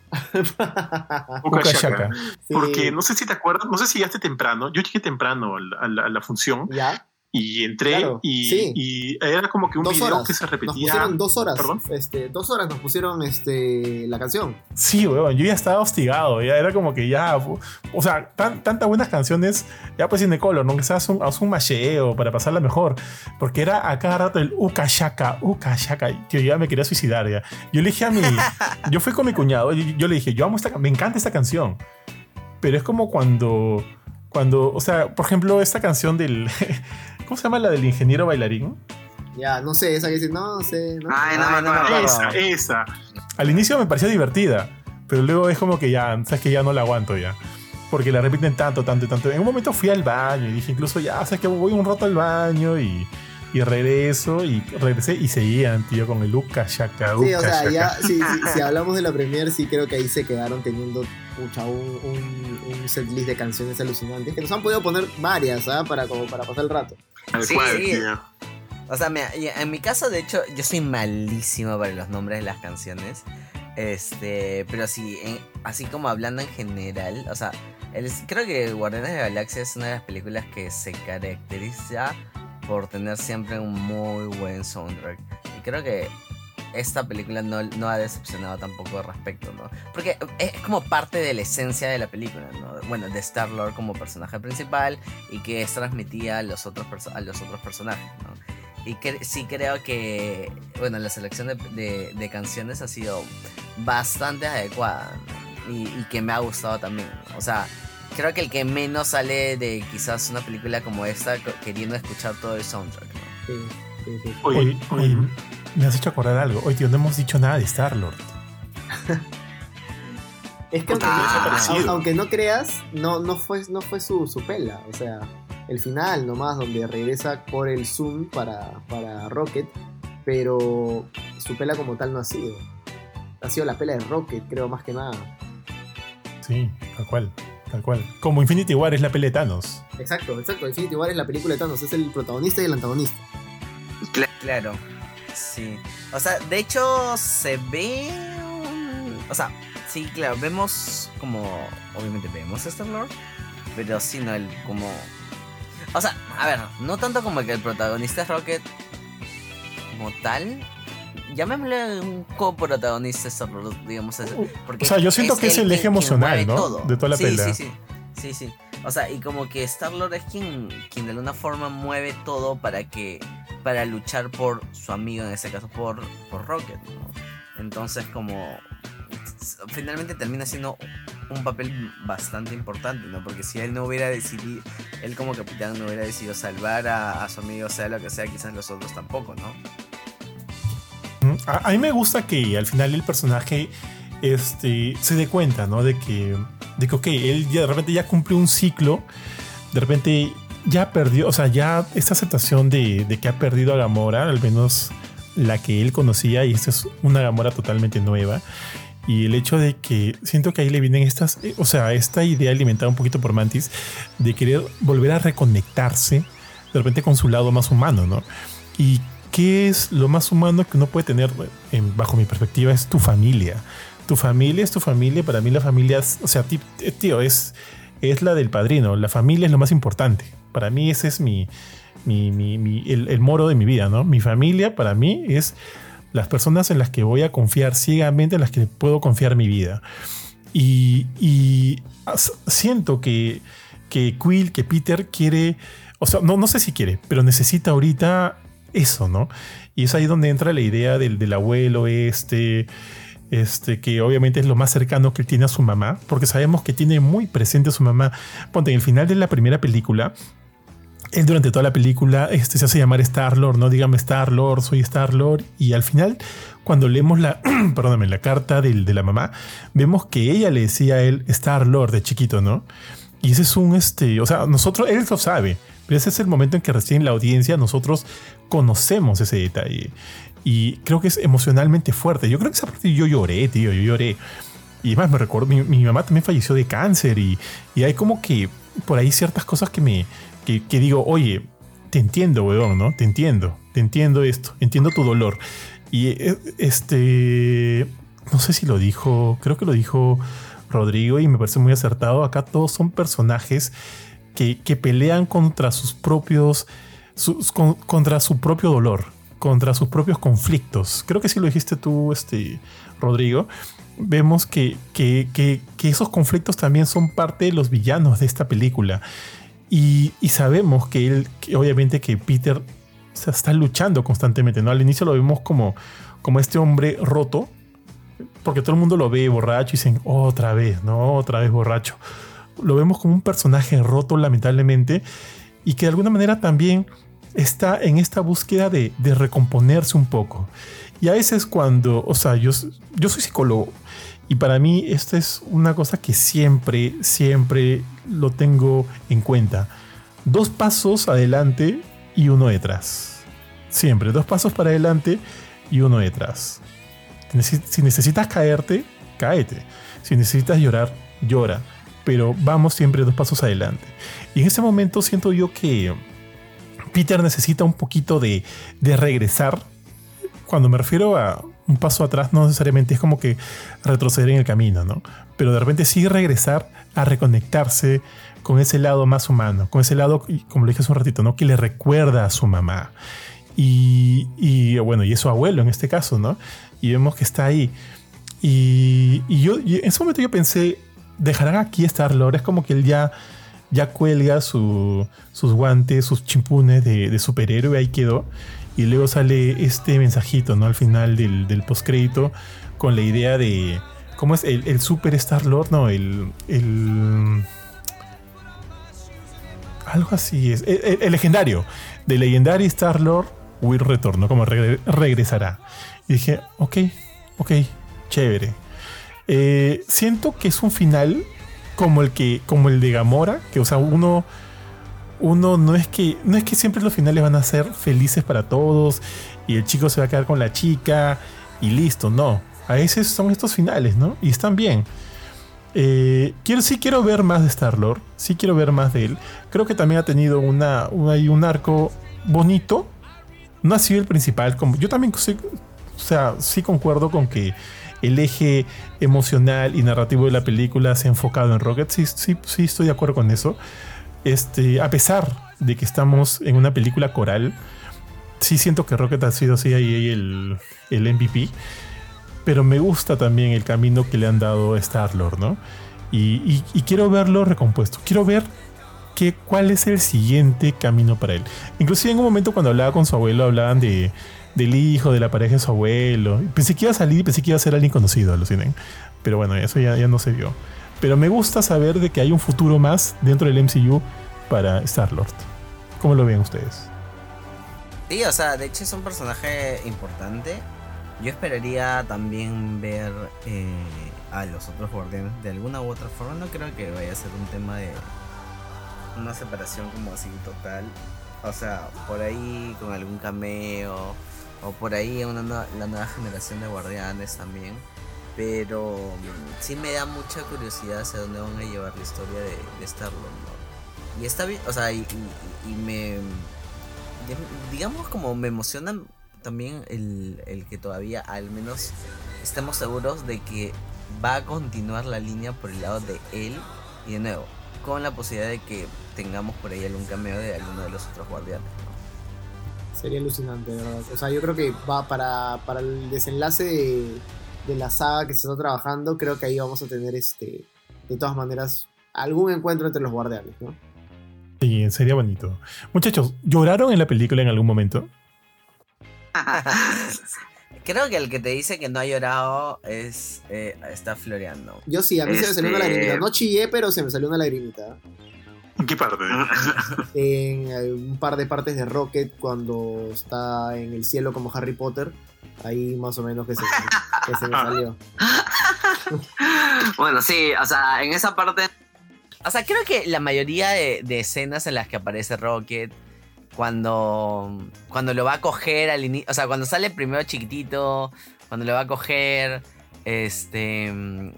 Uka Shaka. Shaka. Sí. Porque no sé si te acuerdas, no sé si llegaste temprano. Yo llegué temprano a la, a la- a la función Ya, y entré Claro, y, sí. y era como que un dos video horas. que se Nos repetía. pusieron dos horas. ¿Perdón? Este, dos horas nos pusieron este, la canción. Sí, weón, yo ya estaba hostigado, ya era como que ya, o sea, tan- tantas buenas canciones, ya pues sin color, ¿no? Hace un, haz un macheo para pasarla mejor, porque era a cada rato el uka shaka, uka shaka, y yo ya me quería suicidar ya. Yo le dije a mi, yo fui con mi cuñado, y yo le dije, yo amo esta, me encanta esta canción, pero es como cuando, cuando, o sea, por ejemplo, esta canción del, ¿cómo se llama la del ingeniero bailarín? Ya, no sé, esa que dice, no sé, no. Ay, no, Ay, no, no, no, no. Esa, esa. Al inicio me pareció divertida, pero luego es como que ya, sabes que ya no la aguanto ya. Porque la repiten tanto, tanto, tanto. En un momento fui al baño y dije incluso ya, sabes que voy un rato al baño y, y regreso y regresé y seguían, tío, con el Uka Shaka, Sí, o sea, Shaka. ya, sí, sí, si hablamos de la premier, sí creo que ahí se quedaron teniendo pucha, un, un, un setlist de canciones alucinantes que nos han podido poner varias, ¿ah? Para, como para pasar el rato. Tal Sí, cual, sí. tío. O sea, en mi caso, de hecho, yo soy malísimo para los nombres de las canciones. Este, pero sí, en- así como hablando en general, o sea, el- creo que Guardianes de la Galaxia es una de las películas que se caracteriza por tener siempre un muy buen soundtrack. Y creo que esta película no, no ha decepcionado tampoco al respecto, ¿no? Porque es como parte de la esencia de la película, ¿no? Bueno, de Star-Lord como personaje principal y que es transmitida a los otros, a los otros personajes, ¿no? Y que, sí creo que, bueno, la selección de, de- canciones ha sido bastante adecuada y, y que me ha gustado también. ¿no? O sea, creo que el que menos sale de quizás una película como esta queriendo escuchar todo el soundtrack, ¿no? Sí, sí, sí. Oye, Oye, oye, oye, me has hecho acordar algo. Oye, tío, no hemos dicho nada de Star-Lord. Es que aunque, Ah, aunque no creas, no, no fue, no fue su, su pela. O sea, el final nomás, donde regresa por el Zoom para, para Rocket, pero su pela como tal no ha sido. Ha sido la pela de Rocket, creo, más que nada. Sí, tal cual, tal cual. Como Infinity War es la pelea de Thanos. Exacto, exacto. Infinity War es la película de Thanos, es el protagonista y el antagonista. Claro, sí. O sea, de hecho se ve... un- O sea, sí, claro, vemos como... Obviamente vemos a Star-Lord, pero sí, no, el como... O sea, a ver, no tanto como que el protagonista es Rocket como tal. Llamémosle un coprotagonista Star-Lord, digamos así. Porque O sea, yo siento que es el eje emocional, ¿no? todo. De toda la sí, pelea. Sí, sí, sí, sí. O sea, y como que Star-Lord es quien, quien de alguna forma mueve todo para que para luchar por su amigo, en este caso por, por Rocket, ¿no? Entonces como finalmente termina siendo un papel bastante importante, ¿no? Porque si él no hubiera decidido, él como capitán no hubiera decidido salvar a, su amigo, sea lo que sea, quizás los otros tampoco, ¿no? A, a mí me gusta que al final el personaje este, se dé cuenta, ¿no? De que, de que, ok, él ya de repente ya cumplió un ciclo, de repente ya perdió, o sea, ya esta aceptación de, de que ha perdido a Gamora, al menos la que él conocía, y esta es una Gamora totalmente nueva. Y el hecho de que siento que ahí le vienen estas, eh, o sea, esta idea alimentada un poquito por Mantis de querer volver a reconectarse de repente con su lado más humano, ¿no? Y qué es lo más humano que uno puede tener, en- bajo mi perspectiva, es tu familia. Tu familia es tu familia. Para mí la familia, es, o sea, eh, tío, es, es la del padrino. La familia es lo más importante. Para mí ese es mi, el, moro de mi vida, ¿no? Mi familia para mí es las personas en las que voy a confiar ciegamente, en las que puedo confiar mi vida. Y, y siento que, que Quill, que Peter quiere, o sea, no, no sé si quiere, pero necesita ahorita eso, ¿no? Y es ahí donde entra la idea del, del abuelo este, este, que obviamente es lo más cercano que tiene a su mamá, porque sabemos que tiene muy presente a su mamá. Ponte, en el final de la primera película, él durante toda la película este, se hace llamar Star-Lord, ¿no? Dígame Star-Lord, soy Star-Lord. Y al final, cuando leemos la, perdóname, la carta de, de la mamá, vemos que ella le decía a él Star-Lord de chiquito, ¿no? Y ese es un, este, o sea, nosotros, él lo sabe, pero ese es el momento en que recién la audiencia nosotros conocemos ese detalle. Y creo que es emocionalmente fuerte. Yo creo que esa parte yo lloré, tío, yo lloré. Y más me recuerdo, mi, mamá también falleció de cáncer y, y, hay como que por ahí ciertas cosas que me, que, que digo, oye, te entiendo, weón, ¿no? Te entiendo, te entiendo esto, entiendo tu dolor. Y eh, este, no sé si lo dijo, creo que lo dijo Rodrigo y me parece muy acertado. Acá todos son personajes que, pelean contra sus propios, contra su propio dolor, contra sus propios conflictos. Creo que sí lo dijiste tú, este, Rodrigo. Vemos que, que, esos conflictos también son parte de los villanos de esta película. Y, sabemos que él, obviamente que Peter se está luchando constantemente, ¿no? Al inicio lo vemos como, como este hombre roto, porque todo el mundo lo ve borracho y dicen, otra vez, ¿no? Otra vez borracho. Lo vemos como un personaje roto, lamentablemente, y que de alguna manera también está en esta búsqueda de, recomponerse un poco. Y a veces cuando, o sea, yo, yo soy psicólogo y para mí esta es una cosa que siempre, siempre lo tengo en cuenta. Dos pasos adelante y uno detrás. Siempre, dos pasos para adelante y uno detrás. Si necesitas caerte, cáete. Si necesitas llorar, llora. Pero vamos siempre dos pasos adelante. Y en ese momento siento yo que Peter necesita un poquito de, regresar. Cuando me refiero a un paso atrás, no necesariamente es como que retroceder en el camino, ¿no? Pero de repente sí regresar a reconectarse con ese lado más humano, con ese lado, como lo dije hace un ratito, ¿no? Que le recuerda a su mamá. Y, bueno, y es su abuelo en este caso, ¿no? Y vemos que está ahí. Y, yo en ese momento yo pensé, dejarán aquí Star Lord. Es como que él ya ya cuelga sus guantes, sus chimpunes de, superhéroe, ahí quedó. Y luego sale este mensajito, ¿no? Al final del, del postcrédito, con la idea de. ¿Cómo es? El, Super Star Lord, no, el. el algo así es. El, legendario. De Legendary Star Lord will retorno, como regresará. Y dije, ok, ok, chévere. Eh, siento que es un final como el que como el de Gamora, que o sea, uno uno no es que no es que siempre los finales van a ser felices para todos y el chico se va a quedar con la chica y listo, no. A veces son estos finales, ¿no? Y están bien. Eh, quiero, sí quiero ver más de Star-Lord, sí quiero ver más de él. Creo que también ha tenido una, un arco bonito. No ha sido el principal. Como, yo también o sea, sí concuerdo con que el eje emocional y narrativo de la película se ha enfocado en Rocket. Sí, sí, sí estoy de acuerdo con eso. Este, a pesar de que estamos en una película coral, sí siento que Rocket ha sido así ahí el, el MVP. Pero me gusta también el camino que le han dado a Star-Lord, ¿no? Y, quiero verlo recompuesto. Quiero ver que, cuál es el siguiente camino para él. Inclusive en un momento cuando hablaba con su abuelo hablaban de del hijo, de la pareja de su abuelo. Pensé que iba a salir, pensé que iba a ser alguien conocido, alucinen. Pero bueno, eso ya, ya no se vio. Pero me gusta saber de que hay un futuro más dentro del MCU para Star-Lord. ¿Cómo lo ven ustedes? Sí, o sea, de hecho es un personaje importante. Yo esperaría también ver eh, a los otros guardianes de alguna u otra forma. No creo que vaya a ser un tema de una separación como así total. O sea, por ahí con algún cameo o por ahí una la nueva generación de guardianes también. Pero mm, sí me da mucha curiosidad hacia dónde van a llevar la historia de, de Star-Lord. Y está bien, o sea, y, me. Digamos como me emociona también el, el, que todavía al menos estemos seguros de que va a continuar la línea por el lado de él y de nuevo, con la posibilidad de que tengamos por ahí algún cameo de alguno de los otros guardianes. Sería alucinante, verdad. O sea, yo creo que va para, para el desenlace de, de la saga que se está trabajando, creo que ahí vamos a tener este, de todas maneras, algún encuentro entre los guardianes, ¿no? Sí, sería bonito. Muchachos, ¿lloraron en la película en algún momento? Creo que el que te dice que no ha llorado es eh, está floreando. Yo sí, a mí se me salió una Este- lagrimita. No chillé, pero se me salió una lagrimita. ¿En qué parte? En eh, un par de partes de Rocket, cuando está en el cielo como Harry Potter. Ahí más o menos que se, que se me salió. bueno, sí, o sea, en esa parte O sea, creo que la mayoría de, de escenas en las que aparece Rocket, cuando, cuando lo va a coger al inicio, o sea, cuando sale primero chiquitito, cuando lo va a coger, este, mm,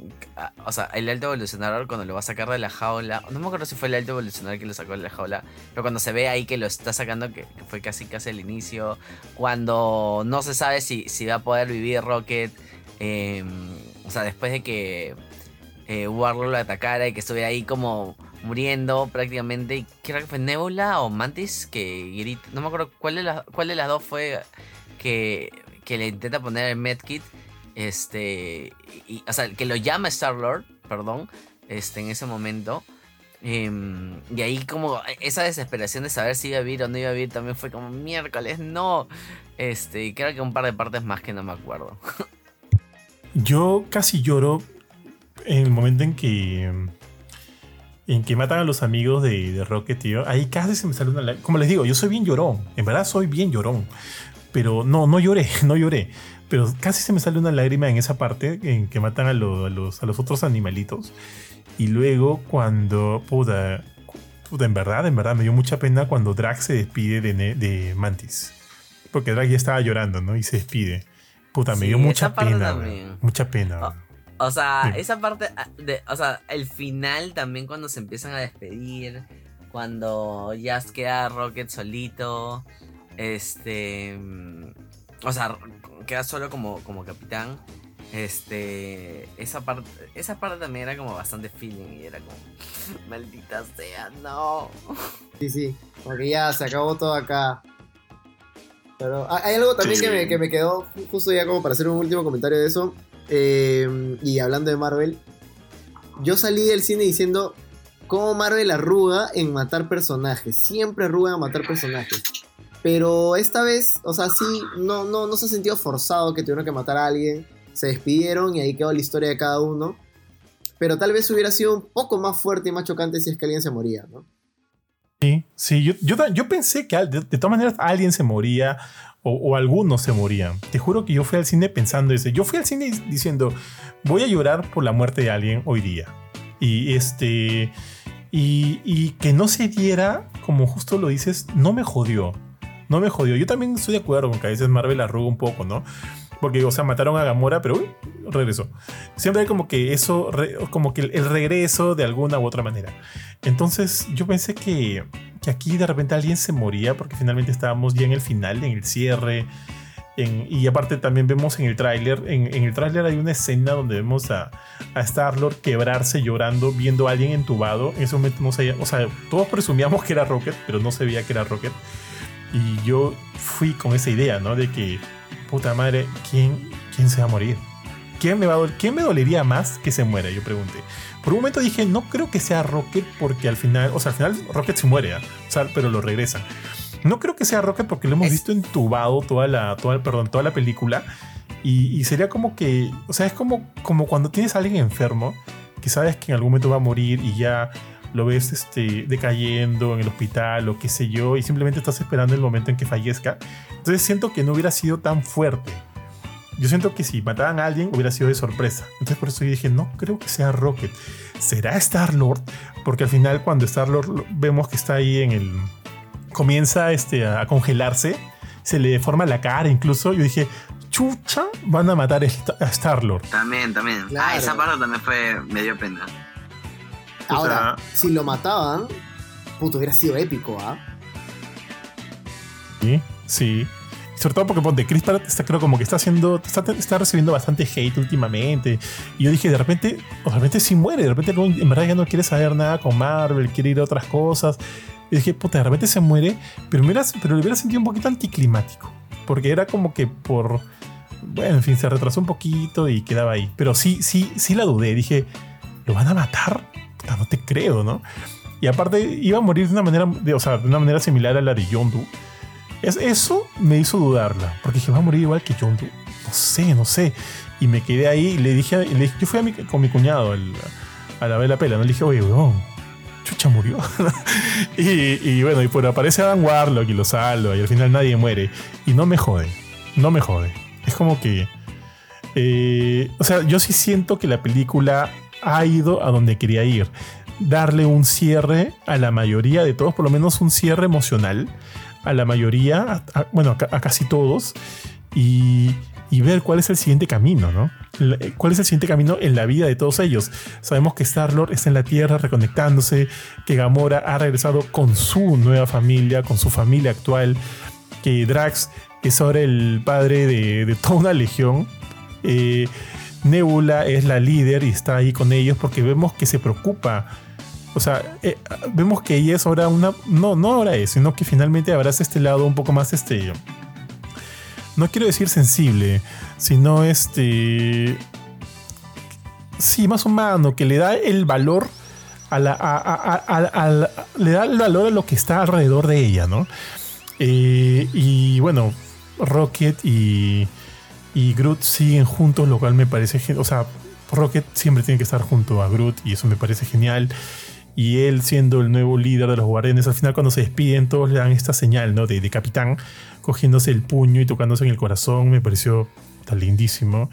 o sea, el alto evolucionador cuando lo va a sacar de la jaula, no me acuerdo si fue el alto evolucionador que lo sacó de la jaula, pero cuando se ve ahí que lo está sacando, que, fue casi casi al inicio, cuando no se sabe si, si va a poder vivir Rocket, eh, o sea, después de que eh, Warlord lo atacara y que estuviera ahí como muriendo prácticamente. Creo que fue Nebula o Mantis que grita. No me acuerdo cuál de las, cuál de las dos fue que, que le intenta poner el medkit. Este. O sea, que lo llama Star Lord, perdón. Este, en ese momento. Em, y ahí como esa desesperación de saber si iba a vivir o no iba a vivir también fue como miércoles, no. Este, y creo que un par de partes más que no me acuerdo. Yo casi lloro en el momento en que. En que matan a los amigos de, de Rocket, tío. Ahí casi se me sale una. Como les digo, yo soy bien llorón. En verdad soy bien llorón. Pero no, no lloré, no lloré. Pero casi se me sale una lágrima en esa parte en que matan a, lo- a los, a los otros animalitos. Y luego cuando. Puta, puta, en verdad, en verdad me dio mucha pena cuando Drax se despide de, Ne- de Mantis. Porque Drax ya estaba llorando, ¿no? Y se despide. Puta, me dio mucha pena. Mucha pena. O sea, Sí. esa parte, ah, de, o sea, el final también cuando se empiezan a despedir, cuando ya queda Rocket solito, este, mm, o sea, queda solo como, como capitán, este, esa parte, esa parte también era como bastante feeling y era como, maldita sea, no. Sí, sí. Porque ya se acabó todo acá. Pero hay- hay algo también Sí. que, me, que me quedó ju- justo ya como para hacer un último comentario de eso. Eh, y hablando de Marvel, yo salí del cine diciendo cómo Marvel arruga en matar personajes. Siempre arruga en matar personajes. Pero esta vez, o sea, sí, no, no, no se ha sentido forzado que tuvieron que matar a alguien. Se despidieron y ahí quedó la historia de cada uno. Pero tal vez hubiera sido un poco más fuerte y más chocante si es que alguien se moría, ¿no? Sí, sí, yo, yo, yo pensé que de, todas maneras alguien se moría o, algunos se morían. Te juro que yo fui al cine pensando eso. Yo fui al cine diciendo, voy a llorar por la muerte de alguien hoy día. Y este. Y que no se diera, como justo lo dices, no me jodió. No me jodió. Yo también estoy de acuerdo con que a veces Marvel arruga un poco, ¿no? Porque, o sea, mataron a Gamora, pero uy, regresó. Siempre hay como que eso, como que el, regreso de alguna u otra manera. Entonces, yo pensé que, que aquí de repente alguien se moría porque finalmente estábamos ya en el final, en el cierre. y aparte también vemos en el tráiler, en, en el tráiler hay una escena donde vemos a, a Star-Lord quebrarse llorando, viendo a alguien entubado. En ese momento no se o sea, todos presumíamos que era Rocket, pero no se veía que era Rocket. Y yo fui con esa idea, ¿no? De que, puta madre, ¿quién, quién se va a morir? ¿Quién me, va a ¿Quién me dolería más que se muera? Yo pregunté. Por un momento dije, no creo que sea Rocket porque al final, o sea, al final Rocket se muere, ¿ah? o sea, pero lo regresan. No creo que sea Rocket porque lo hemos Es- visto entubado toda la, toda, perdón, toda la película. Y, y sería como que, o sea, es como, como cuando tienes a alguien enfermo que sabes que en algún momento va a morir y ya lo ves este, decayendo en el hospital o qué sé yo, y simplemente estás esperando el momento en que fallezca. Entonces siento que no hubiera sido tan fuerte. Yo siento que si mataban a alguien hubiera sido de sorpresa. Entonces por eso yo dije, no creo que sea Rocket. ¿Será Star-Lord? Porque al final cuando Star-Lord lo- vemos que está ahí en el... comienza este, a congelarse, se le deforma la cara incluso. Yo dije, chucha, van a matar a Sta- a Star-Lord. También, también. Claro. Ah, esa parte también fue, me dio pena. Ahora, si lo mataban, puto, hubiera sido épico, ¿ah? Sí, sí. sobre todo porque ponte, Chris Pratt está creo como que está haciendo, está, está recibiendo bastante hate últimamente. Y yo dije, de repente, o de repente sí muere, de repente en verdad ya no quiere saber nada con Marvel, quiere ir a otras cosas. Y dije, puta, de repente se muere, pero, me hubiera, pero lo hubiera sentido un poquito anticlimático. Porque era como que por. Bueno, en fin, se retrasó un poquito y quedaba ahí. Pero sí, sí, sí la dudé. Dije, ¿lo van a matar? Puta, no te creo, ¿no? Y aparte, iba a morir de una manera, de, o sea, de una manera similar a la de Yondu. Es, eso me hizo dudarla. Porque dije, ¿va a morir igual que Yondu? No sé, no sé. Y me quedé ahí y le dije, le dije- yo fui a mi- con mi cuñado al- a la vela pela, ¿no? Le dije, oye, weón, chucha murió. y, bueno, y pues aparece Adam Warlock y lo salva y al final nadie muere. Y no me jode, no me jode. Es como que... eh, o sea, yo sí siento que la película ha ido a donde quería ir. Darle un cierre a la mayoría de todos, por lo menos un cierre emocional a la mayoría, a- bueno, a, ca- a casi todos, y, y ver cuál es el siguiente camino, ¿no? Eh, ¿Cuál es el siguiente camino en la vida de todos ellos? Sabemos que Star-Lord está en la Tierra reconectándose, que Gamora ha regresado con su nueva familia, con su familia actual, que Drax es ahora el padre de, de toda una legión. Eh, Nebula es la líder y está ahí con ellos porque vemos que se preocupa. O sea, eh, vemos que ella es ahora una. No, no ahora es, sino que finalmente abraza este lado un poco más este. No quiero decir sensible, sino este. Sí, más humano, que le da el valor a la. a- a- a- le da el valor a lo que está alrededor de ella, ¿no? Eh, y bueno, Rocket y, y Groot siguen juntos, lo cual me parece. O sea, Rocket siempre tiene que estar junto a Groot y eso me parece genial. Y él siendo el nuevo líder de los guardianes, al final cuando se despiden todos le dan esta señal, ¿no? De, de capitán, cogiéndose el puño y tocándose en el corazón, me pareció tan lindísimo.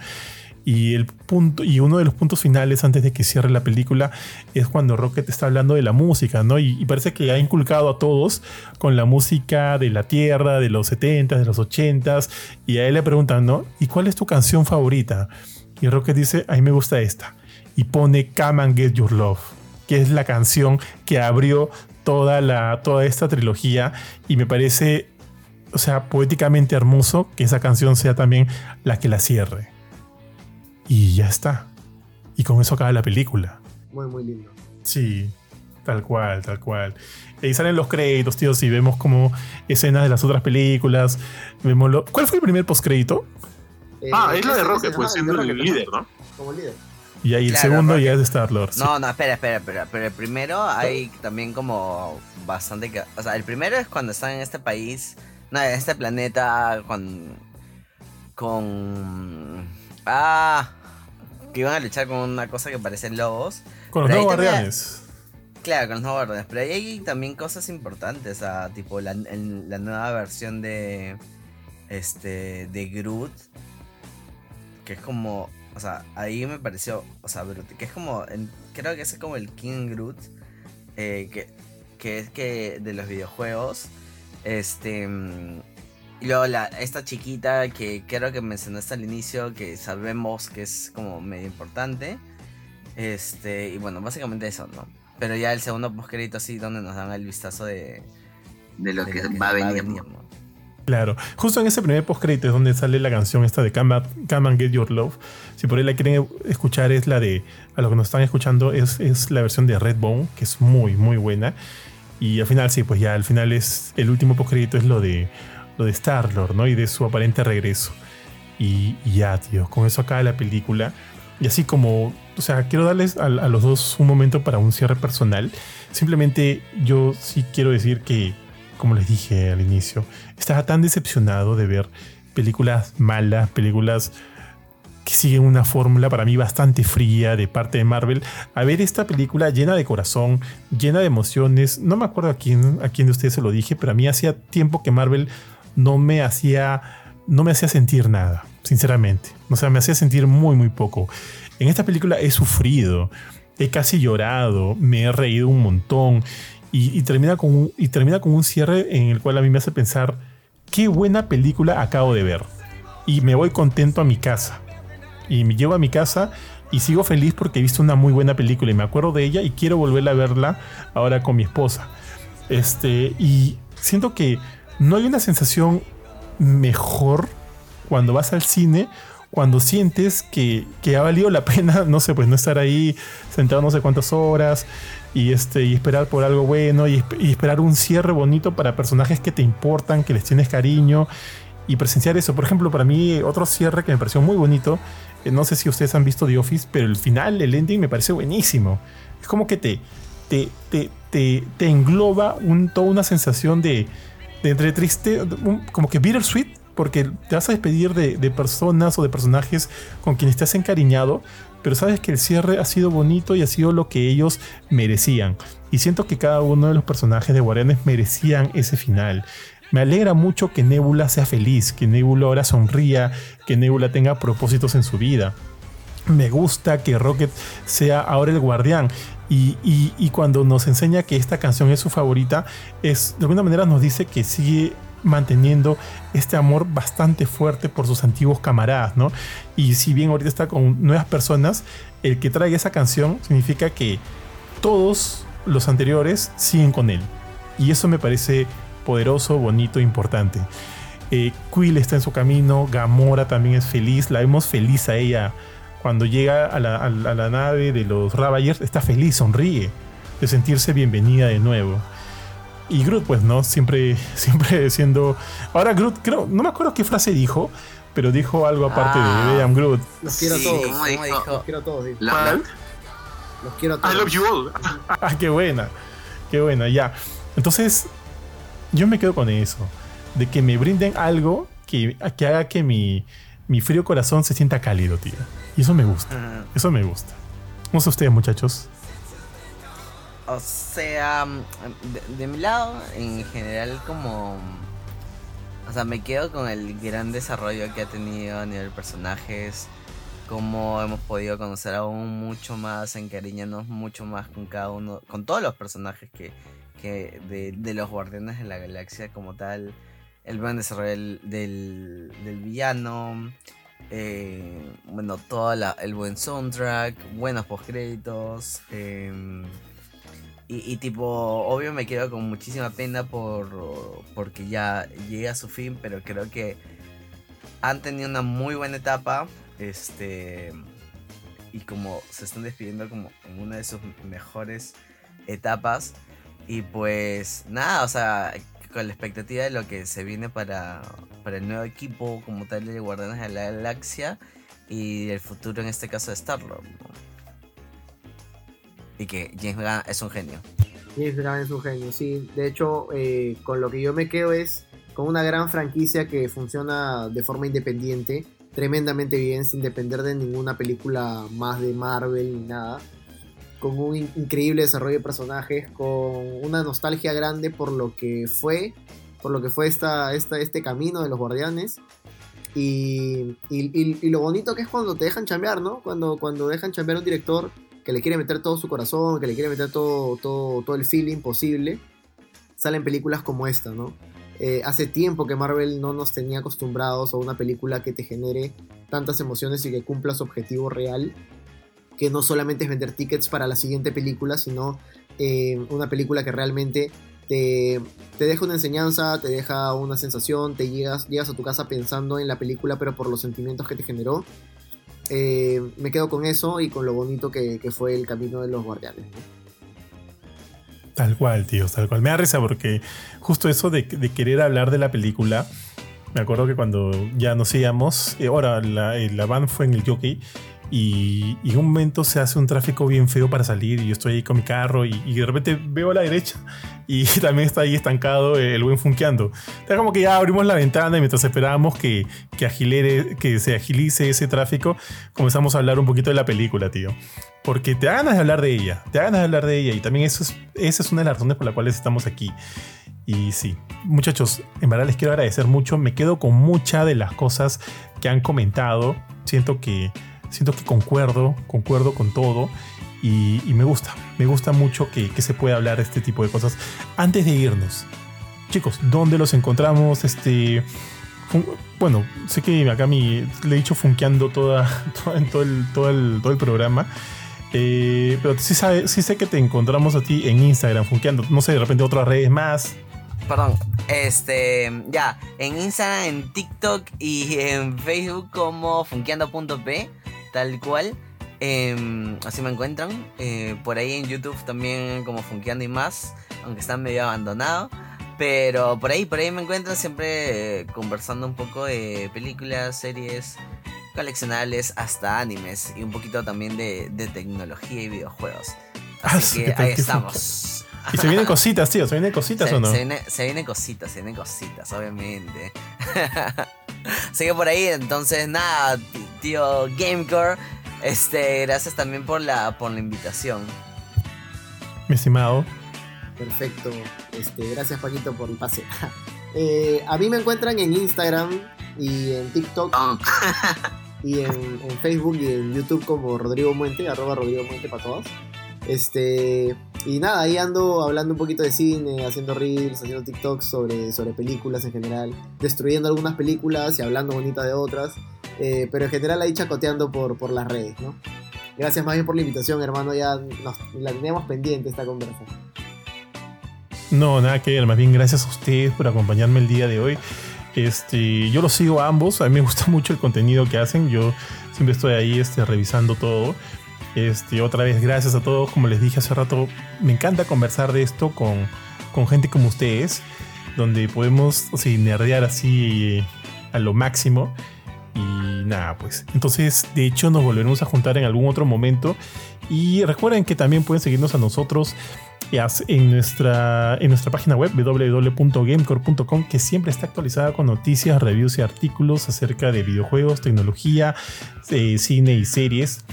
Y el punto, y uno de los puntos finales antes de que cierre la película es cuando Rocket está hablando de la música, ¿no? Y, parece que ha inculcado a todos con la música de la Tierra, de los 70s, de los 80s, y a él le preguntan, ¿no? ¿Y cuál es tu canción favorita? Y Rocket dice, a mí me gusta esta. Y pone Come and Get Your Love, que es la canción que abrió toda, la, toda esta trilogía. Y me parece, o sea, poéticamente hermoso que esa canción sea también la que la cierre. Y ya está. Y con eso acaba la película. Muy, muy lindo. Sí, tal cual, tal cual. Y ahí salen los créditos, tío, y vemos como escenas de las otras películas. Vemos lo... ¿Cuál fue el primer postcrédito? Eh, Ah, es la de Rocket, pues siendo el líder, ¿no? Como líder. Y ahí el segundo Rocket. ya es de Star-Lord. sí. No, no, espera, espera, espera. Pero el primero hay también como bastante que. O sea, el primero es cuando están en este país. No, en este planeta con. Con. Ah. Que iban a luchar con una cosa que parecen lobos. Con los nuevos también- guardianes. Claro, con los nuevos órdenes. Pero ahí hay también cosas importantes. O sea, tipo la, el- la nueva versión de. Este. De Groot. Que es como. O sea, ahí me pareció. O sea, brutal. Que es como. en- creo que es como el King Groot. eh, que, que es que de los videojuegos. Este. Y luego la, esta chiquita que creo que mencionaste al inicio. Que sabemos que es como medio importante. Este. Y bueno, básicamente eso, ¿no? Pero ya el segundo postcrédito sí, donde nos dan el vistazo de. De lo de que lo va a venir. ¿no? Claro. Justo en ese primer postcrédito es donde sale la canción esta de Come, and Get Your Love. Si por ahí la quieren escuchar, es la de. A lo que nos están escuchando, es, es la versión de Redbone, que es muy, muy buena. Y al final, sí, pues ya al final es. El último postcrédito es lo de. De Star-Lord, ¿no? Y de su aparente regreso. Y, y ya, tío. Con eso acaba la película. Y así como. O sea, quiero darles a, a los dos un momento para un cierre personal. Simplemente yo sí quiero decir que, como les dije al inicio, estaba tan decepcionado de ver películas malas, películas que siguen una fórmula para mí bastante fría de parte de Marvel, a ver esta película llena de corazón, llena de emociones. No me acuerdo a quién, a quién de ustedes se lo dije, pero a mí hacía tiempo que Marvel no me hacía, no me hacía sentir nada, sinceramente. O sea, me hacía sentir muy, muy poco. En esta película he sufrido, he casi llorado, me he reído un montón y, termina con un, y termina con un cierre en el cual a mí me hace pensar qué buena película acabo de ver. Y me voy contento a mi casa. Y me llevo a mi casa y sigo feliz porque he visto una muy buena película y me acuerdo de ella y quiero volverla a verla ahora con mi esposa. Este, y siento que no hay una sensación mejor cuando vas al cine, cuando sientes que, que ha valido la pena, no sé, pues no estar ahí sentado no sé cuántas horas y, este, y esperar por algo bueno y, esp- y esperar un cierre bonito para personajes que te importan, que les tienes cariño y presenciar eso. Por ejemplo, para mí otro cierre que me pareció muy bonito, eh, no sé si ustedes han visto The Office, pero el final, el ending me parece buenísimo. Es como que te, te, te, te, te engloba un, toda una sensación de entre triste, como que bittersweet, porque te vas a despedir de, de personas o de personajes con quienes te has encariñado, pero sabes que el cierre ha sido bonito y ha sido lo que ellos merecían. Y siento que cada uno de los personajes de Guardianes merecían ese final. Me alegra mucho que Nebula sea feliz, que Nebula ahora sonría, que Nebula tenga propósitos en su vida. Me gusta que Rocket sea ahora el guardián. Y, y- cuando nos enseña que esta canción es su favorita, es de alguna manera nos dice que sigue manteniendo este amor bastante fuerte por sus antiguos camaradas, ¿no? Y si bien ahorita está con nuevas personas, el que traiga esa canción significa que todos los anteriores siguen con él. Y eso me parece poderoso, bonito, importante. Eh, Quill está en su camino, Gamora también es feliz, la vemos feliz a ella. Cuando llega a la, a la- a la nave de los Ravagers, está feliz, sonríe, de sentirse bienvenida de nuevo. Y Groot, pues, ¿no? Siempre, siempre siendo... Ahora Groot, creo, no me acuerdo qué frase dijo, pero dijo algo aparte Ah. de I am Groot. Los quiero Sí, a todos. ¿cómo ¿cómo dijo? dijo? Los quiero a todos. La-. Los quiero a todos. I love you all. Ah, qué buena. Qué buena, ya. Entonces, yo me quedo con eso. De que me brinden algo que, que haga que mi, mi frío corazón se sienta cálido, tío. Y eso me gusta. Eso me gusta. No sé ustedes, muchachos. O sea, de, de mi lado, en general, como. O sea, me quedo con el gran desarrollo que ha tenido a nivel personajes. Cómo hemos podido conocer aún mucho más, encariñarnos mucho más con cada uno, con todos los personajes que, que de, de los Guardianes de la Galaxia como tal. El buen desarrollo del, del, villano. eh, bueno, todo el buen soundtrack, buenos postcréditos. em, y, y tipo, obvio me quedo con muchísima pena por porque ya llega a su fin, pero creo que han tenido una muy buena etapa. Este. Y como se están despidiendo como en una de sus mejores etapas. Y pues nada, o sea, con la expectativa de lo que se viene para, para el nuevo equipo como tal de Guardianes de la Galaxia y el futuro en este caso de Star-Lord. ¿no? Y que James Gunn es un genio. James Gunn es un genio, sí. De hecho, eh, con lo que yo me quedo es con una gran franquicia que funciona de forma independiente, tremendamente bien, sin depender de ninguna película más de Marvel ni nada. Con un in- increíble desarrollo de personajes, con una nostalgia grande por lo que fue, por lo que fue esta, esta, este camino de los guardianes. Y lo bonito que es cuando te dejan chambear, ¿no? Cuando, cuando dejan chambear a un director que le quiere meter todo su corazón, que le quiere meter todo, todo, todo el feeling posible, salen películas como esta, ¿no? Eh, hace tiempo que Marvel no nos tenía acostumbrados a una película que te genere tantas emociones y que cumpla su objetivo real, que no solamente es vender tickets para la siguiente película, sino eh, una película que realmente te, deja una enseñanza, te deja una sensación, te llegas, llegas a tu casa pensando en la película, pero por los sentimientos que te generó. Eh, me quedo con eso y con lo bonito que, fue el camino de los guardianes. Tal cual, tío, tal cual. Me da risa porque justo eso de, querer hablar de la película. Me acuerdo que cuando ya nos íbamos, eh, ahora la, la van fue en el jockey y, y un momento se hace un tráfico bien feo para salir y yo estoy ahí con mi carro y, de repente veo a la derecha y también está ahí estancado el buen funkeando. Está como que ya abrimos la ventana y mientras esperábamos que, que, agilere, que se agilice ese tráfico, comenzamos a hablar un poquito de la película, tío. Porque te da ganas de hablar de ella, te da ganas de hablar de ella y también eso es, esa es una de las razones por las cuales estamos aquí. Y sí, muchachos, en verdad les quiero agradecer mucho. Me quedo con muchas de las cosas que han comentado. Siento que, siento que concuerdo, concuerdo con todo. Y, me gusta, me gusta mucho que, que, se pueda hablar de este tipo de cosas. Antes de irnos, chicos, ¿dónde los encontramos? Este, bueno, sé que acá mi, le he dicho funkeando toda, en todo el, todo, el, todo el programa. Eh, pero sí, sabe, sí sé que te encontramos a ti en Instagram, funkeando. No sé, de repente otras redes más. perdón. Este, ya, en Instagram, en TikTok y en Facebook como funkeando.p, tal cual. Em, así me encuentran. Eh, por ahí en YouTube también como Funkeando y más, aunque están medio abandonados. Pero por ahí, por ahí me encuentran siempre eh, conversando un poco de películas, series, coleccionables, hasta animes y un poquito también de, de tecnología y videojuegos. Ah, Así ¿qué que ahí ¿Qué estamos. Y se vienen cositas, tío. ¿Se vienen cositas se, o no? se viene- se vienen cositas, se vienen cositas, obviamente. Así que por ahí, entonces, nada, tío Gamecore, este, gracias también por la, por la invitación. Mi estimado. Perfecto. Este, gracias Paquito por el pase. Eh, a mí me encuentran en Instagram y en TikTok Oh, y en, en Facebook y en YouTube como Rodrigo Muente, arroba Rodrigo Muente para todos. Este, y nada, ahí ando hablando un poquito de cine, haciendo reels, haciendo TikToks sobre, sobre películas en general, destruyendo algunas películas y hablando bonita de otras, eh, pero en general ahí chacoteando por, por las redes, ¿no? Gracias más bien por la invitación, hermano, ya la teníamos pendiente esta conversa. No, nada que ver. Más bien, gracias a ustedes por acompañarme el día de hoy. Este, yo los sigo a ambos. A mí me gusta mucho el contenido que hacen. Yo siempre estoy ahí este, revisando todo. Este, otra vez, gracias a todos. Como les dije hace rato, me encanta conversar de esto con, con gente como ustedes, donde podemos o sea, nerdear así eh, a lo máximo. Y nada, pues. Entonces, de hecho, nos volveremos a juntar en algún otro momento. Y recuerden que también pueden seguirnos a nosotros en nuestra, en nuestra página web www.gamecore.com que siempre está actualizada con noticias, reviews y artículos acerca de videojuegos, tecnología, eh, cine y series.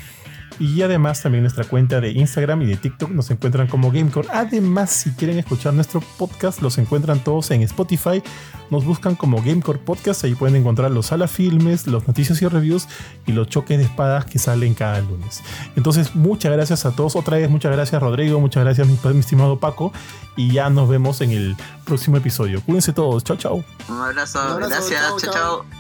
Y además también nuestra cuenta de Instagram y de TikTok nos encuentran como Gamecore. Además, si quieren escuchar nuestro podcast, los encuentran todos en Spotify. Nos buscan como Gamecore Podcast. Ahí pueden encontrar los sala filmes, los noticias y reviews y los choques de espadas que salen cada lunes. Entonces, muchas gracias a todos. Otra vez, muchas gracias Rodrigo, muchas gracias mi, mi estimado Paco. Y ya nos vemos en el próximo episodio. Cuídense todos. Chao, chao. un abrazo, Un abrazo, gracias, chao, chao, chao. chao.